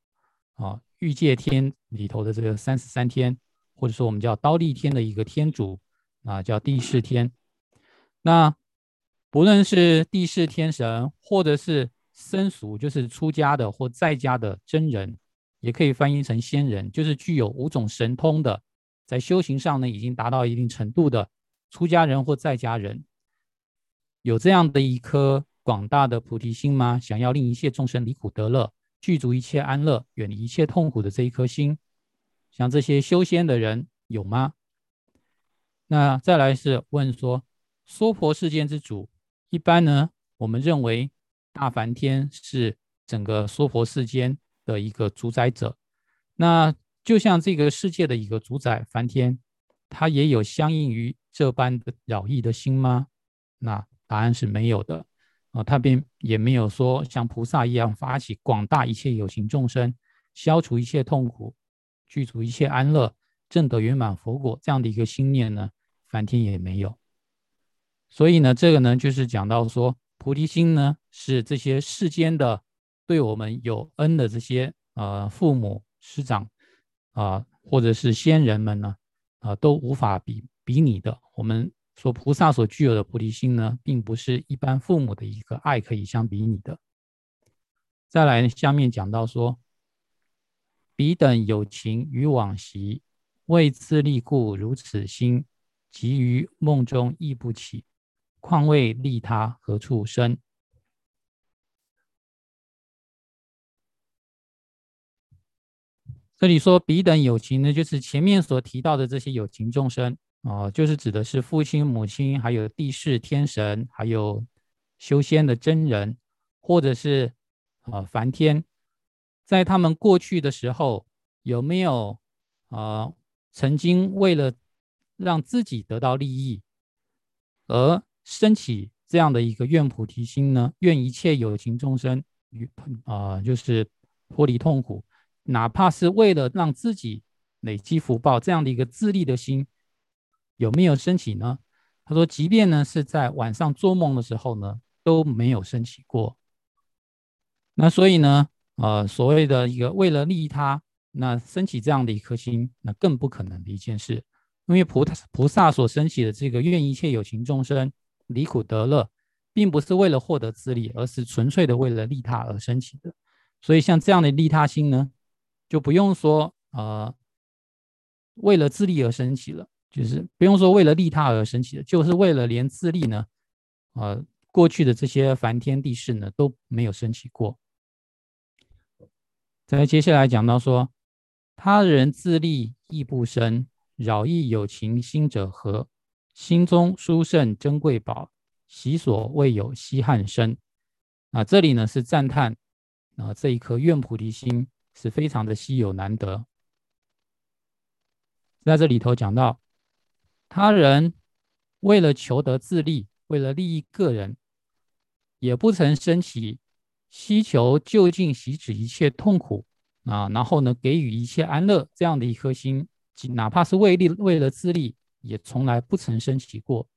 啊，欲界天里头的这个三十三天，或者说我们叫刀立天的一个天主啊，叫地势天。那不论是地势天神，或者是僧俗，就是出家的或在家的真人，也可以翻译成仙人，就是具有五种神通的，在修行上呢已经达到一定程度的出家人或在家人，有这样的一颗。广大的菩提心吗？想要令一切众生离苦得乐，具足一切安乐，远离一切痛苦的这一颗心，像这些修仙的人有吗？那再来是问说，娑婆世间之主，一般呢，我们认为大梵天是整个娑婆世间的一个主宰者。那就像这个世界的一个主宰梵天，他也有相应于这般的扰意的心吗？那答案是没有的。啊，他便也没有说像菩萨一样发起广大一切有情众生，消除一切痛苦，具足一切安乐，证得圆满佛果这样的一个心念呢，梵天也没有。所以呢，这个呢就是讲到说，菩提心呢是这些世间的对我们有恩的这些呃父母师长啊，或者是先人们呢，啊都无法比比拟的。我们。说菩萨所具有的菩提心呢，并不是一般父母的一个爱可以相比拟的。再来，下面讲到说，彼等有情于往昔，为自利故如此心，即于梦中亦不起，况为利他何处生？这里说彼等有情呢，就是前面所提到的这些有情众生。哦，就是指的是父亲、母亲，还有地势天神，还有修仙的真人，或者是啊梵天，在他们过去的时候，有没有啊曾经为了让自己得到利益而升起这样的一个愿菩提心呢？愿一切有情众生与啊就是脱离痛苦，哪怕是为了让自己累积福报这样的一个自利的心。有没有升起呢？他说，即便呢是在晚上做梦的时候呢，都没有升起过。那所以呢，呃，所谓的一个为了利他，那升起这样的一颗心，那更不可能的一件事。因为菩萨菩萨所升起的这个愿一切有情众生离苦得乐，并不是为了获得自利，而是纯粹的为了利他而升起的。所以像这样的利他心呢，就不用说呃，为了自利而升起了。就是不用说为了利他而升起的，就是为了连自利呢，呃，过去的这些梵天地事呢都没有升起过。再接下来讲到说，他人自利亦不生，扰益有情心者何？心中殊胜珍贵宝，习所未有稀罕生。啊，这里呢是赞叹啊这一颗愿菩提心是非常的稀有难得。在这里头讲到，他人为了求得自利，为了利益个人，也不曾升起希求就近洗止一切痛苦啊，然后呢给予一切安乐这样的一颗心，哪怕是为利为了自利，也从来不曾升起过。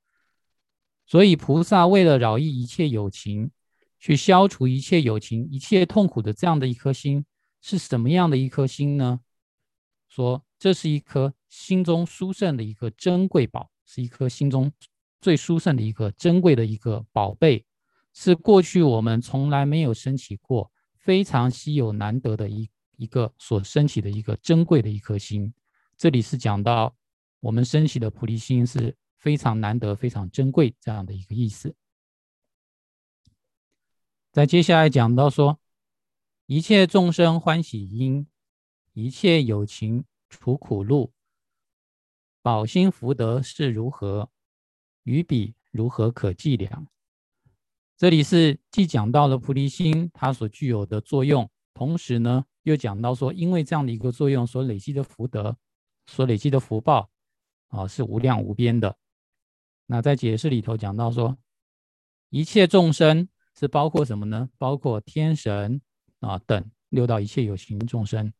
所以菩萨为了饶益一切有情，去消除一切有情一切痛苦的这样的一颗心，是什么样的一颗心呢？说这是一颗。心中殊胜的一个珍贵宝，是一颗心中最殊胜的一个珍贵的一个宝贝，是过去我们从来没有升起过，非常稀有难得的一一个所升起的一个珍贵的一颗心。这里是讲到我们升起的菩提心是非常难得、非常珍贵这样的一个意思。在接下来讲到说，一切众生欢喜因，一切有情除苦路。宝心福德是如何？与彼如何可计量？这里是既讲到了菩提心它所具有的作用，同时呢又讲到说，因为这样的一个作用所累积的福德，所累积的福报啊是无量无边的。那在解释里头讲到说，一切众生是包括什么呢？包括天神啊等六道一切有情众生。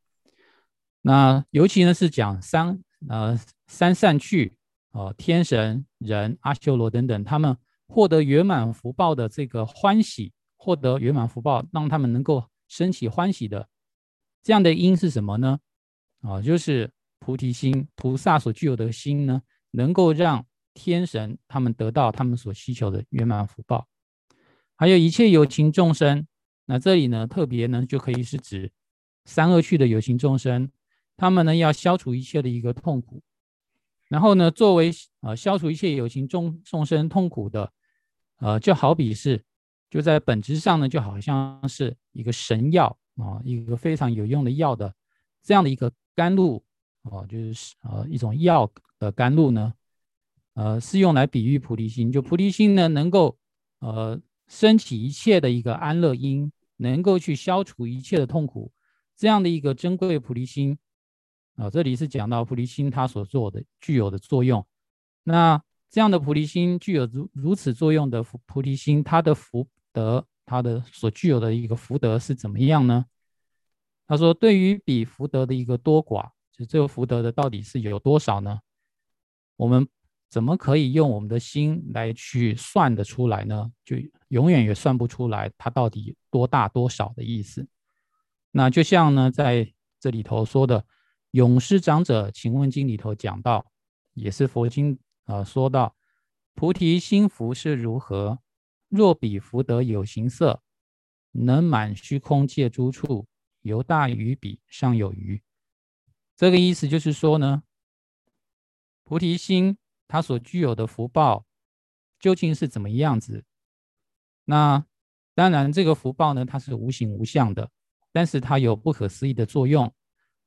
那尤其呢是讲三。呃，三善趣啊，天神、人、阿修罗等等，他们获得圆满福报的这个欢喜，获得圆满福报，让他们能够升起欢喜的这样的因是什么呢？啊，就是菩提心，菩萨所具有的心呢，能够让天神他们得到他们所需求的圆满福报，还有一切有情众生。那这里呢，特别呢，就可以是指三恶趣的有情众生。他们呢要消除一切的一个痛苦，然后呢，作为呃消除一切有情众众生痛苦的，呃，就好比是就在本质上呢，就好像是一个神药啊，一个非常有用的药的这样的一个甘露哦，就是呃一种药的甘露呢，呃，是用来比喻菩提心，就菩提心呢能够呃升起一切的一个安乐因，能够去消除一切的痛苦，这样的一个珍贵菩提心。啊，这里是讲到菩提心它所做的具有的作用。那这样的菩提心具有如如此作用的菩提心，它的福德，它的所具有的一个福德是怎么样呢？他说，对于比福德的一个多寡，就这个福德的到底是有多少呢？我们怎么可以用我们的心来去算得出来呢？就永远也算不出来它到底多大多少的意思。那就像呢，在这里头说的。勇士长者，请问经里头讲到，也是佛经啊，说到菩提心福是如何？若比福德有形色，能满虚空界诸处，犹大于彼尚有余。这个意思就是说呢，菩提心它所具有的福报究竟是怎么样子？那当然，这个福报呢，它是无形无相的，但是它有不可思议的作用。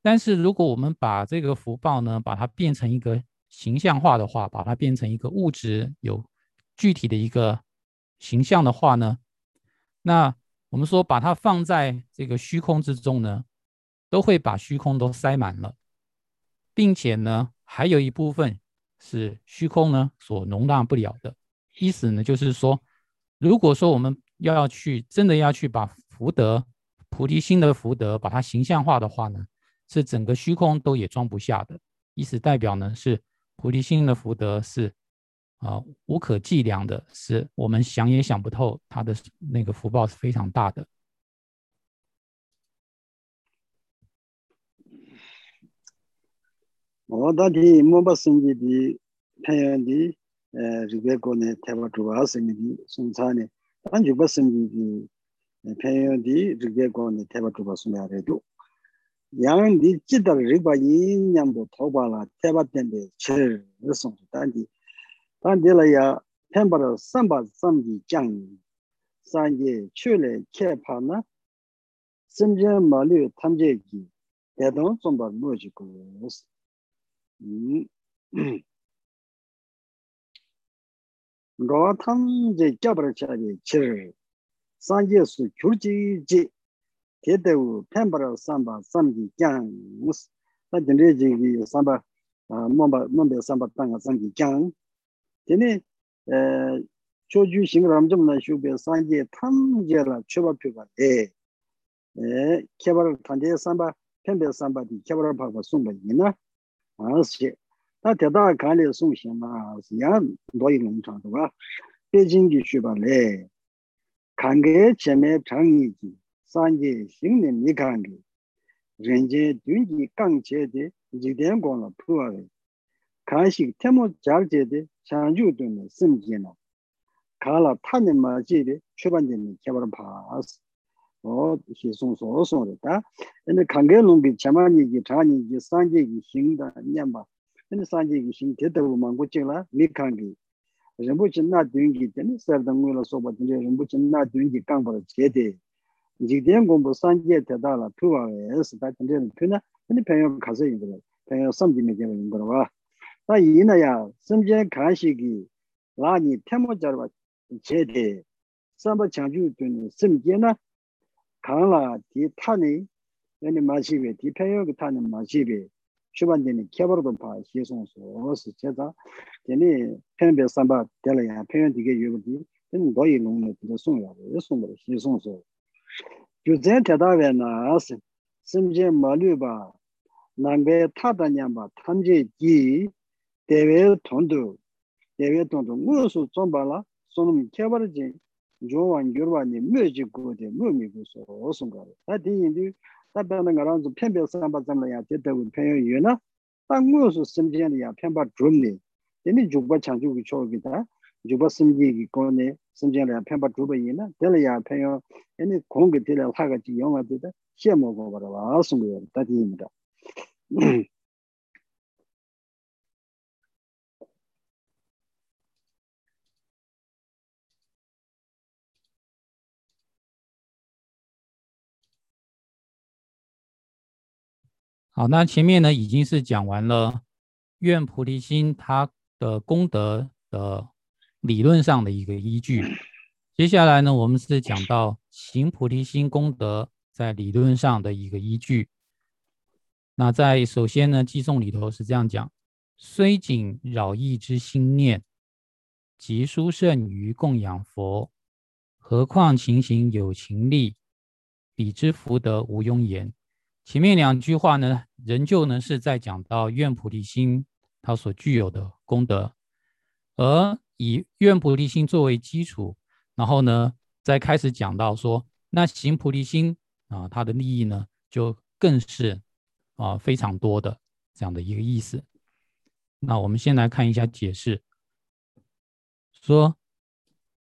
但是，如果我们把这个福报呢，把它变成一个形象化的话，把它变成一个物质有具体的一个形象的话呢，那我们说把它放在这个虚空之中呢，都会把虚空都塞满了，并且呢，还有一部分是虚空呢所容纳不了的。意思呢，就是说，如果说我们要要去真的要去把福德、菩提心的福德把它形象化的话呢？是整个虚空都也装不下的，意思代表呢是菩提心的福德是啊无可计量的，是我们想也想不透，它的那个福报是非常大的。我到底莫把生意的太阳的呃这个国内台湾主要生意的生产呢，俺就把生 yang di jidar rikpa yin nyambo thokpa la teba tenbe chir risong su. Tangi tangi la ya tenpar samba samgi jangi sangi chule ke pa na simje ma liu tamje ki dedon somba moji kuyos rowa tamje kyabar chage chir sangi su gyurji ji shu ba le kan ge che me chang yi ji san je xing ne mi kan ge ren je dun ji gang che de ji dian gong la pu wa le kan xi te mo jar je de chang ju du ne sim ji na 가라 타는 마지리 초반전에 개발 파스 어 시송 소송이다 근데 관계론비 자만이기 자니기 산지기 신다 냠바 근데 산지기 신 대대로 망고 찍라 미칸기 전부진 나 등기 되는 서등으로 소바든지 전부진 나 등기 강바로 제대 지된 공부 산지에 대다라 투와에서 다 근데 그나 근데 배경 가서 이거 sanje shingne mikangi renje dungi kangche de jigden gongla puwawe kanshik temo jarje de chanju dunne simje na. Kala tane maji de chubanje ni kebar paas o shi song so so de ta. Ene kange longgi chamani gi chani gi sanje gi shingda nyamba ene sanje gi shing de de mangu chingla mikangi rinpoche na dungi tene serdangwe la soba tene rinpoche na dungi kangpa la che de. jigden gombo sanje teda la tuwa es da kende tuna ni pyo kaze yingo pyo samji me ge yingo wa ta yina ya samje kashi gi la ni temo jarwa che de samba changju tun samje na kan la di ta ni ni ma shi be di pyo ge ta ni ma shi be shuban de ni kya bordo pa xie song so si che da de ni pembe samba de la ya pyo di ge yugo di ni do yi long ne de song ya de song de xie song so. gyuzen tetawe na asim, simje maluba, nangbe tata nyamba tamje gi, dewe tondu, dewe tondu, ngusu tsombala, sonum kebar jing, jowan gyurwa ni myoji gode, myomi guso, osungare. Ta di yindu, tabda na nga ranzu penpe samba zamla ya tetawe penyo yu na, ta ngusu simje ni ya penpa drumni, dini jukba chanchu ki choki ta, juba simji ki kone simji la penpa juba ina, tela ya penyo ene 好，那前面呢已经是讲完了愿菩提心它的功德的。理论上的一个依据。接下来呢，我们是讲到行菩提心功德在理论上的一个依据。那在首先呢，寄颂里头是这样讲：虽仅扰意之心念，即殊胜于供养佛，何况情形有情力，彼之福德无庸言。前面两句话呢，仍旧呢是在讲到愿菩提心它所具有的功德，而以愿菩提心作为基础，然后呢，再开始讲到说，那行菩提心啊，它的利益呢，就更是啊非常多的这样的一个意思。那我们先来看一下解释，说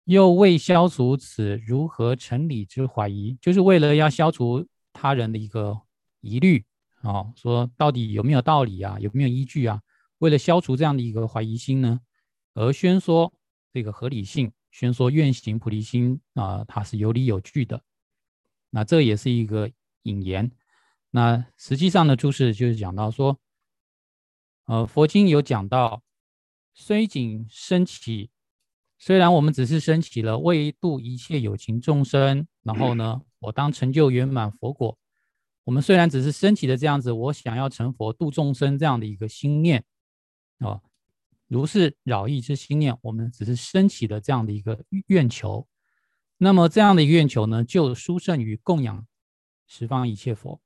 又为消除此如何成理之怀疑，就是为了要消除他人的一个。疑虑啊，说到底有没有道理啊？有没有依据啊？为了消除这样的一个怀疑心呢，而宣说这个合理性，宣说愿行菩提心啊，它是有理有据的。那这也是一个引言。那实际上的注释就是讲到说，呃，佛经有讲到，虽仅升起，虽然我们只是升起了为度一切有情众生，然后呢，我当成就圆满佛果。我们虽然只是升起的这样子，我想要成佛度众生这样的一个心念，啊，如是扰意之心念，我们只是升起的这样的一个愿求，那么这样的一个愿求呢，就殊胜于供养十方一切佛。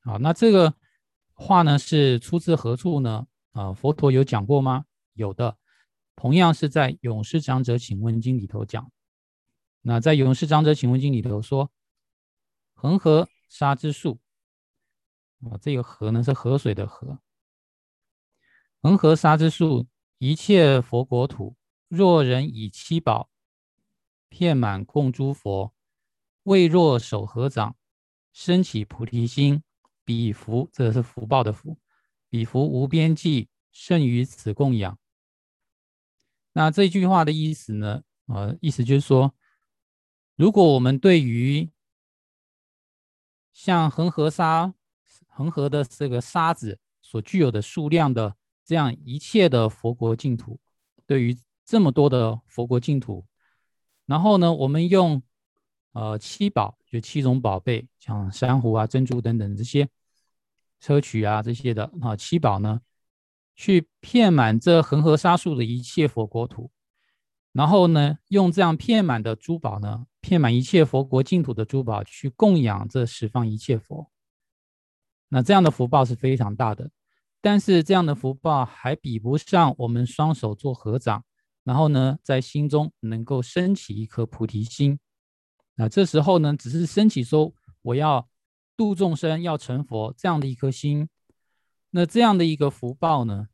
啊，那这个话呢是出自何处呢？啊，佛陀有讲过吗？有的，同样是在《勇士长者请问经》里头讲。那在《勇士长者请问经》里头说，恒河沙之树。啊，这个河呢是河水的河。恒河沙之树，一切佛国土，若人以七宝遍满供诸佛，未若手合掌，升起菩提心，彼福，这是福报的福，彼福无边际，胜于此供养。那这句话的意思呢？呃，意思就是说，如果我们对于像恒河沙、恒河的这个沙子所具有的数量的这样一切的佛国净土，对于这么多的佛国净土，然后呢，我们用呃七宝，就七种宝贝，像珊瑚啊、珍珠等等这些砗磲啊这些的啊七宝呢，去遍满这恒河沙数的一切佛国土，然后呢，用这样遍满的珠宝呢。遍满一切佛国净土的珠宝，去供养这十方一切佛，那这样的福报是非常大的。但是这样的福报还比不上我们双手做合掌，然后呢，在心中能够升起一颗菩提心。那这时候呢，只是升起说我要度众生，要成佛这样的一颗心，那这样的一个福报呢，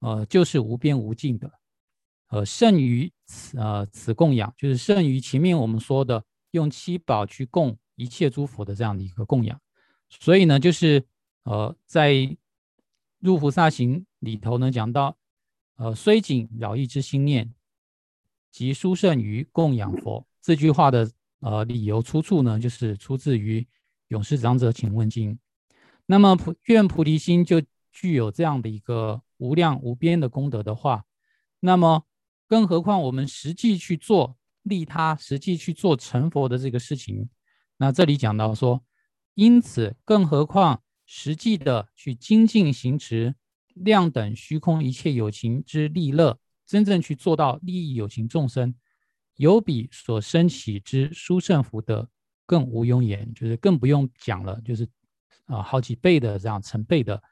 呃，就是无边无尽的。呃，胜于此呃此供养，就是胜于前面我们说的用七宝去供一切诸佛的这样的一个供养。所以呢，就是呃在入菩萨行里头呢讲到，呃虽谨饶益之心念，即殊胜于供养佛。这句话的呃理由出处呢，就是出自于永世长者请问经。那么普愿菩提心就具有这样的一个无量无边的功德的话，那么。更何况我们实际去做利他、实际去做成佛的这个事情，那这里讲到说，因此更何况实际的去精进行持量等虚空一切有情之利乐，真正去做到利益有情众生，有比所升起之殊胜福德更无庸言，就是更不用讲了，就是啊好几倍的这样成倍的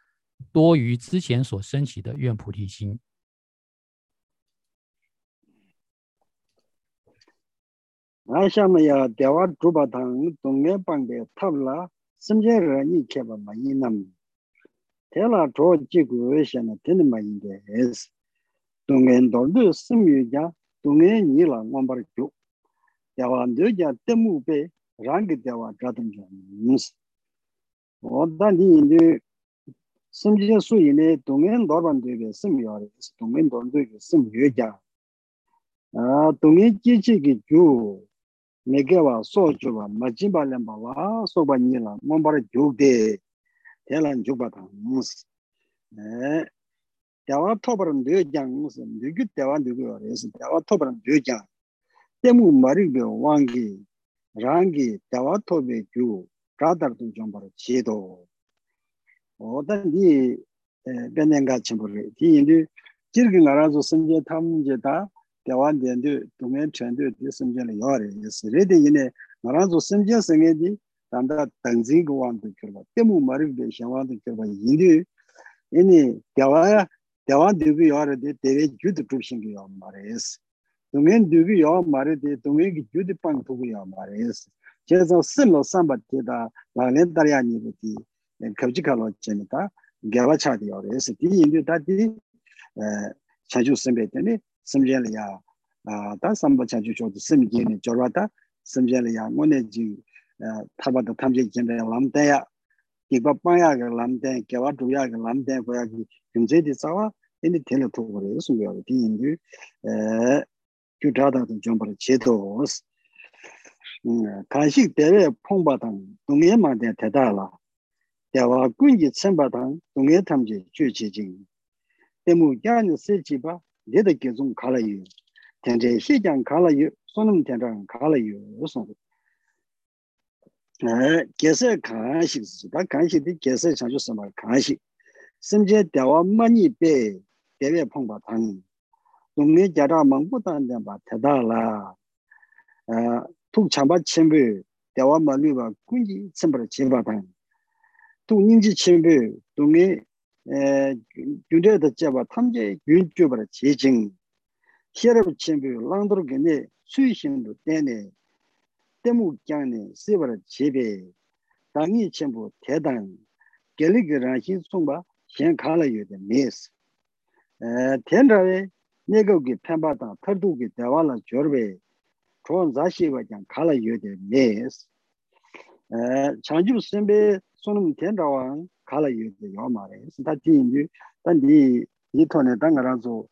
多于之前所升起的愿菩提心。 심제 라니 케바 마이남 테라 조 지구 외샤나 테니 마인데 에스 동엔 돌도 심유자 동엔 니라 곰바르죠 야완데자 때무베 랑게데와 가든자 무스 오다니 인데 심제 수인에 동엔 돌반데베 심유아레 동엔 돌도게 심유자 아 동엔 지지기 주 메게와 소주와 마지발렘바와 소바니라 몽바르 죽데 텔란 죽바다 무스 네 대화 토버는 뇌장 무슨 뇌기 대화 뇌기가 그래서 대화 토버는 뇌장 때무 말이게 왕기 랑기 대화 토베 주 가다도 좀 바로 지도 어떤이 변행가 친구를 뒤인데 지르기 나라서 선제 탐제다 대완 된데 동행 전도 됐으면 요래 레데 이네 나라도 심지어 생에디 단다 당진 고완도 그러 때무 말이 되 샤완도 그러 인디 이니 대와 대완 되고 요래데 대외 주도 급신기 요 말에스 동행 되고 요 말에데 동행이 주도 빵 보고 요 말에스 제가 쓸로 삼바티다 나는 다리아니부티 갑지칼로 쳔다 개와차디 요래스 디 인디 다디 에 자주 선배들이 심지어야 아 다삼바 자주 저도 심지에는 저러다 심지어야 뭐네지 타바도 탐지 진대 람대야 이거 빠야가 람대 개와 두야가 람대 거야기 근제디 싸와 인디 텔레 토고래 수요 디인디 에 규다다도 좀 버리 제도 음 간식 대외 풍바당 동해만대 대다라 대와 군지 첨바당 동해 탐지 주지진 때문에 야는 세지바 내가 계속 가라요. 현재 시장 가라요. 손님 대장 가라요. 무슨 에 계속 간식 다 간식이 계속 자주 써 말. 간식 심지어 대화 많이 배 대외 풍바 당 동네 자라 망보다는 바 대다라 아툭 참바 첨부 대화 많이 봐 군지 첨부 제바당 또 인지 첨부 동네 gyudayda cheba tamze yunchubara chijing. Xerab chenpyo langdor gane sui shindu tene, temu kyane sibara chebe, dangi chenpo tedan, gelik rangshin sungba shen kala yude mes. Tenrawe negawgi penpa tang tardugi dewala jorbe, chon zashiwa kyang kala yude mes. Changjib sunbe sunum tenrawang, kala yoye yo mare da ti ni da ni yi to ne da ngara zo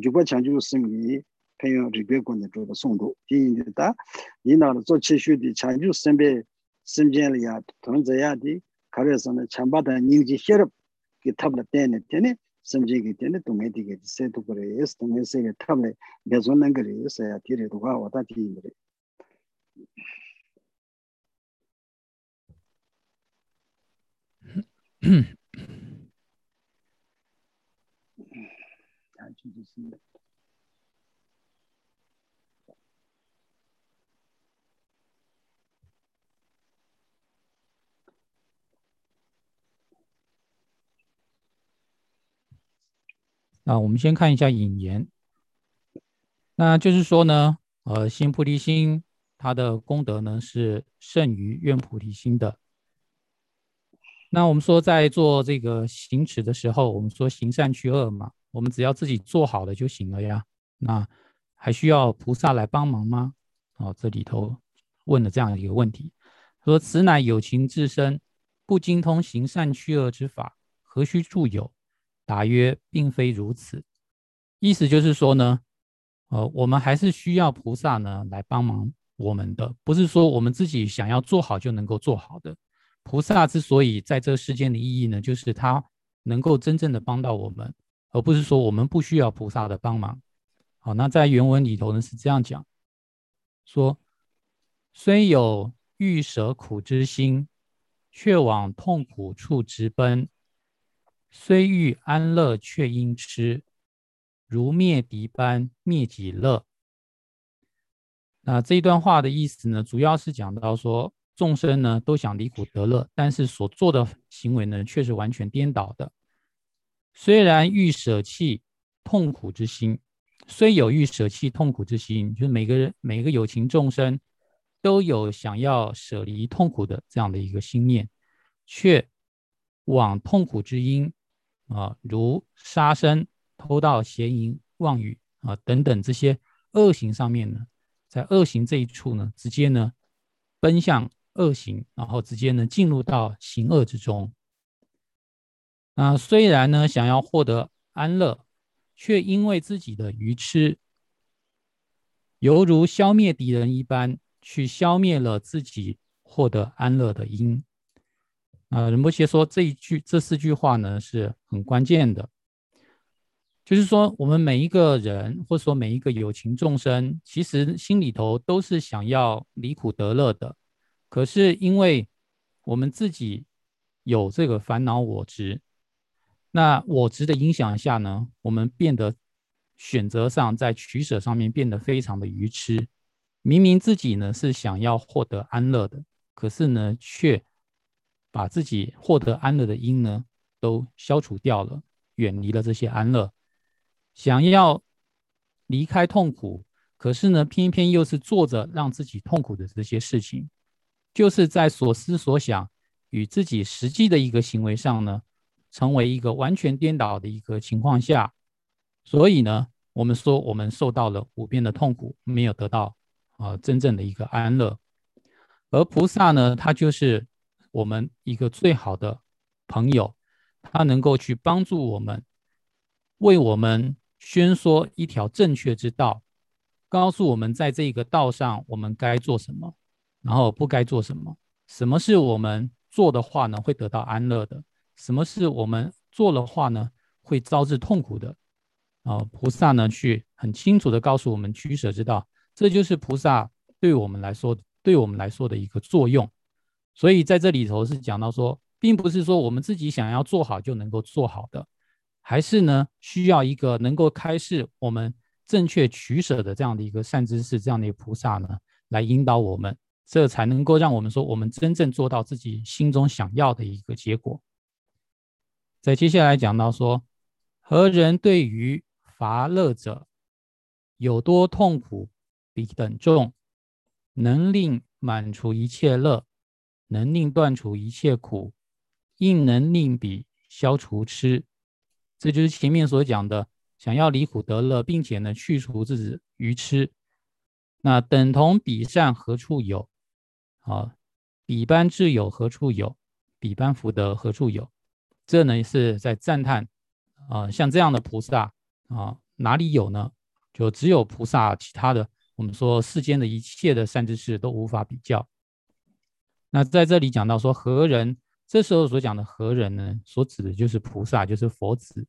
ju ba chang ju sim ni pe yo ri be gon de zo song do ti ni da ni na zo che shu di chang ju sim be sim jen li ya ton ze ya di ka re so ne chang ba da ni ji she ro ki tab la te ne te ne sim ji gi te ne tu me di ge se tu ko re es tu me se ge tab le be zo nang ge re se ya ti re do ga wa da ti ni re. 那个人谁呀，提的的话，我大提的。嗯。那我们先看一下引言。那就是说呢，呃，心菩提心它的功德呢是胜于愿菩提心的。那我们说在做这个行持的时候，我们说行善去恶嘛。我们只要自己做好了就行了呀，那还需要菩萨来帮忙吗？哦，这里头问了这样一个问题，说此乃有情自身不精通行善去恶之法，何须助友？答曰，并非如此。意思就是说呢，呃，我们还是需要菩萨呢来帮忙我们的，不是说我们自己想要做好就能够做好的。菩萨之所以在这世间的意义呢，就是他能够真正的帮到我们。而不是说我们不需要菩萨的帮忙。好，那在原文里头呢是这样讲：说虽有欲舍苦之心，却往痛苦处直奔；虽欲安乐，却因痴，如灭敌般灭己乐。那这一段话的意思呢，主要是讲到说众生呢都想离苦得乐，但是所做的行为呢却是完全颠倒的。虽然欲舍弃痛苦之心，虽有欲舍弃痛苦之心，就是每个人每个有情众生都有想要舍离痛苦的这样的一个心念，却往痛苦之因啊，如杀生、偷盗、邪淫、妄语啊等等这些恶行上面呢，在恶行这一处呢，直接呢奔向恶行，然后直接呢进入到行恶之中。啊，虽然呢想要获得安乐，却因为自己的愚痴，犹如消灭敌人一般，去消灭了自己获得安乐的因。啊，仁波切说这一句、这四句话呢是很关键的，就是说我们每一个人，或者说每一个有情众生，其实心里头都是想要离苦得乐的，可是因为我们自己有这个烦恼我执。那我执的影响下呢，我们变得选择上在取舍上面变得非常的愚痴。明明自己呢是想要获得安乐的，可是呢却把自己获得安乐的因呢都消除掉了，远离了这些安乐。想要离开痛苦，可是呢偏偏又是做着让自己痛苦的这些事情，就是在所思所想与自己实际的一个行为上呢。成为一个完全颠倒的一个情况下，所以呢，我们说我们受到了无边的痛苦，没有得到啊真正的一个安乐。而菩萨呢，他就是我们一个最好的朋友，他能够去帮助我们，为我们宣说一条正确之道，告诉我们在这个道上我们该做什么，然后不该做什么，什么是我们做的话呢会得到安乐的。什么是我们做的话呢，会招致痛苦的啊？菩萨呢，去很清楚的告诉我们取舍之道，这就是菩萨对我们来说，对我们来说的一个作用。所以在这里头是讲到说，并不是说我们自己想要做好就能够做好的，还是呢需要一个能够开示我们正确取舍的这样的一个善知识，这样的一个菩萨呢，来引导我们，这才能够让我们说，我们真正做到自己心中想要的一个结果。在接下来讲到说，何人对于乏乐者有多痛苦比等重，能令满除一切乐，能令断除一切苦，应能令彼消除痴。这就是前面所讲的，想要离苦得乐，并且呢去除自己愚痴。那等同彼善何处有？啊，彼般智友何处有？彼般福德何处有？这呢是在赞叹，啊，像这样的菩萨啊，哪里有呢？就只有菩萨，其他的我们说世间的一切的善知识都无法比较。那在这里讲到说何人，这时候所讲的何人呢，所指的就是菩萨，就是佛子。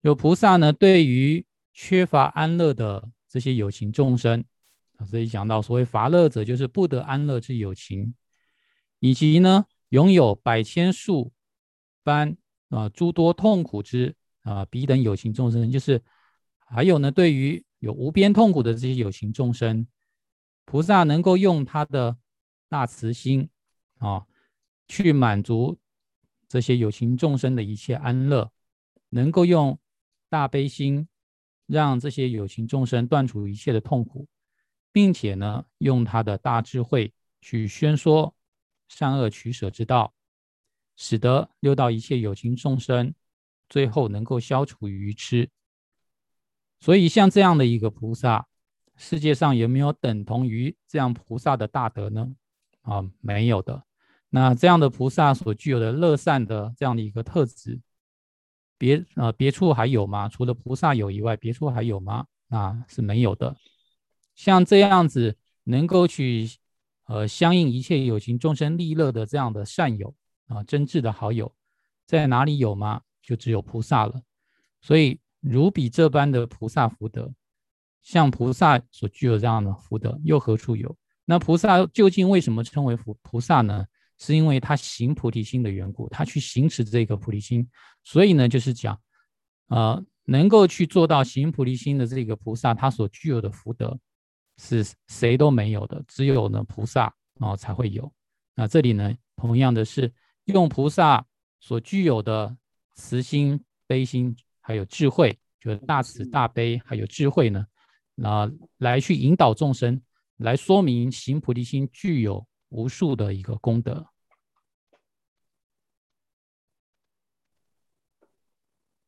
有菩萨呢，对于缺乏安乐的这些有情众生，啊，这里讲到所谓乏乐者，就是不得安乐之有情，以及呢拥有百千数般啊诸多痛苦之啊彼等有情众生，就是。还有呢，对于有无边痛苦的这些有情众生，菩萨能够用他的大慈心啊，去满足这些有情众生的一切安乐，能够用大悲心让这些有情众生断除一切的痛苦，并且呢，用他的大智慧去宣说善恶取舍之道，使得六道一切有情众生最后能够消除愚痴。所以，像这样的一个菩萨，世界上有没有等同于这样菩萨的大德呢？啊，没有的。那这样的菩萨所具有的乐善的这样的一个特质，别呃别处还有吗？除了菩萨有以外，别处还有吗？啊，是没有的。像这样子能够去呃相应一切有情众生利乐的这样的善友啊，真挚的好友，在哪里有吗？就只有菩萨了。所以。如比这般的菩萨福德，像菩萨所具有这样的福德，又何处有？那菩萨究竟为什么称为菩菩萨呢？是因为他行菩提心的缘故，他去行持这个菩提心，所以呢，就是讲，呃，能够去做到行菩提心的这个菩萨，他所具有的福德是谁都没有的，只有呢菩萨啊才会有。那这里呢，同样的是用菩萨所具有的慈心悲心。还有智慧，就是大慈大悲，还有智慧呢，那来去引导众生，来说明行菩提心具有无数的一个功德。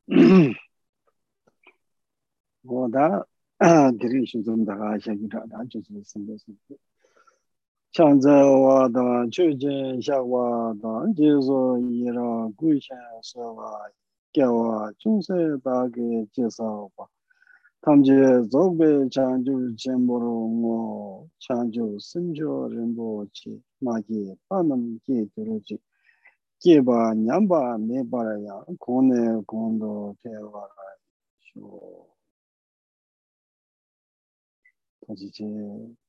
我的 dhiri shizum dhaga shakira dha chusi singha singha. Chanze wa dha chuje shakwa dha jizo yira guishen suwa kiawa chungse dhage jisa wa. Tamje zogbe chanju chenpuru ngo chanju simjo rinpo chi maki panam ki dhuru chi. Kiba nyamba mebara ya kone kondo tewa shu. 就做个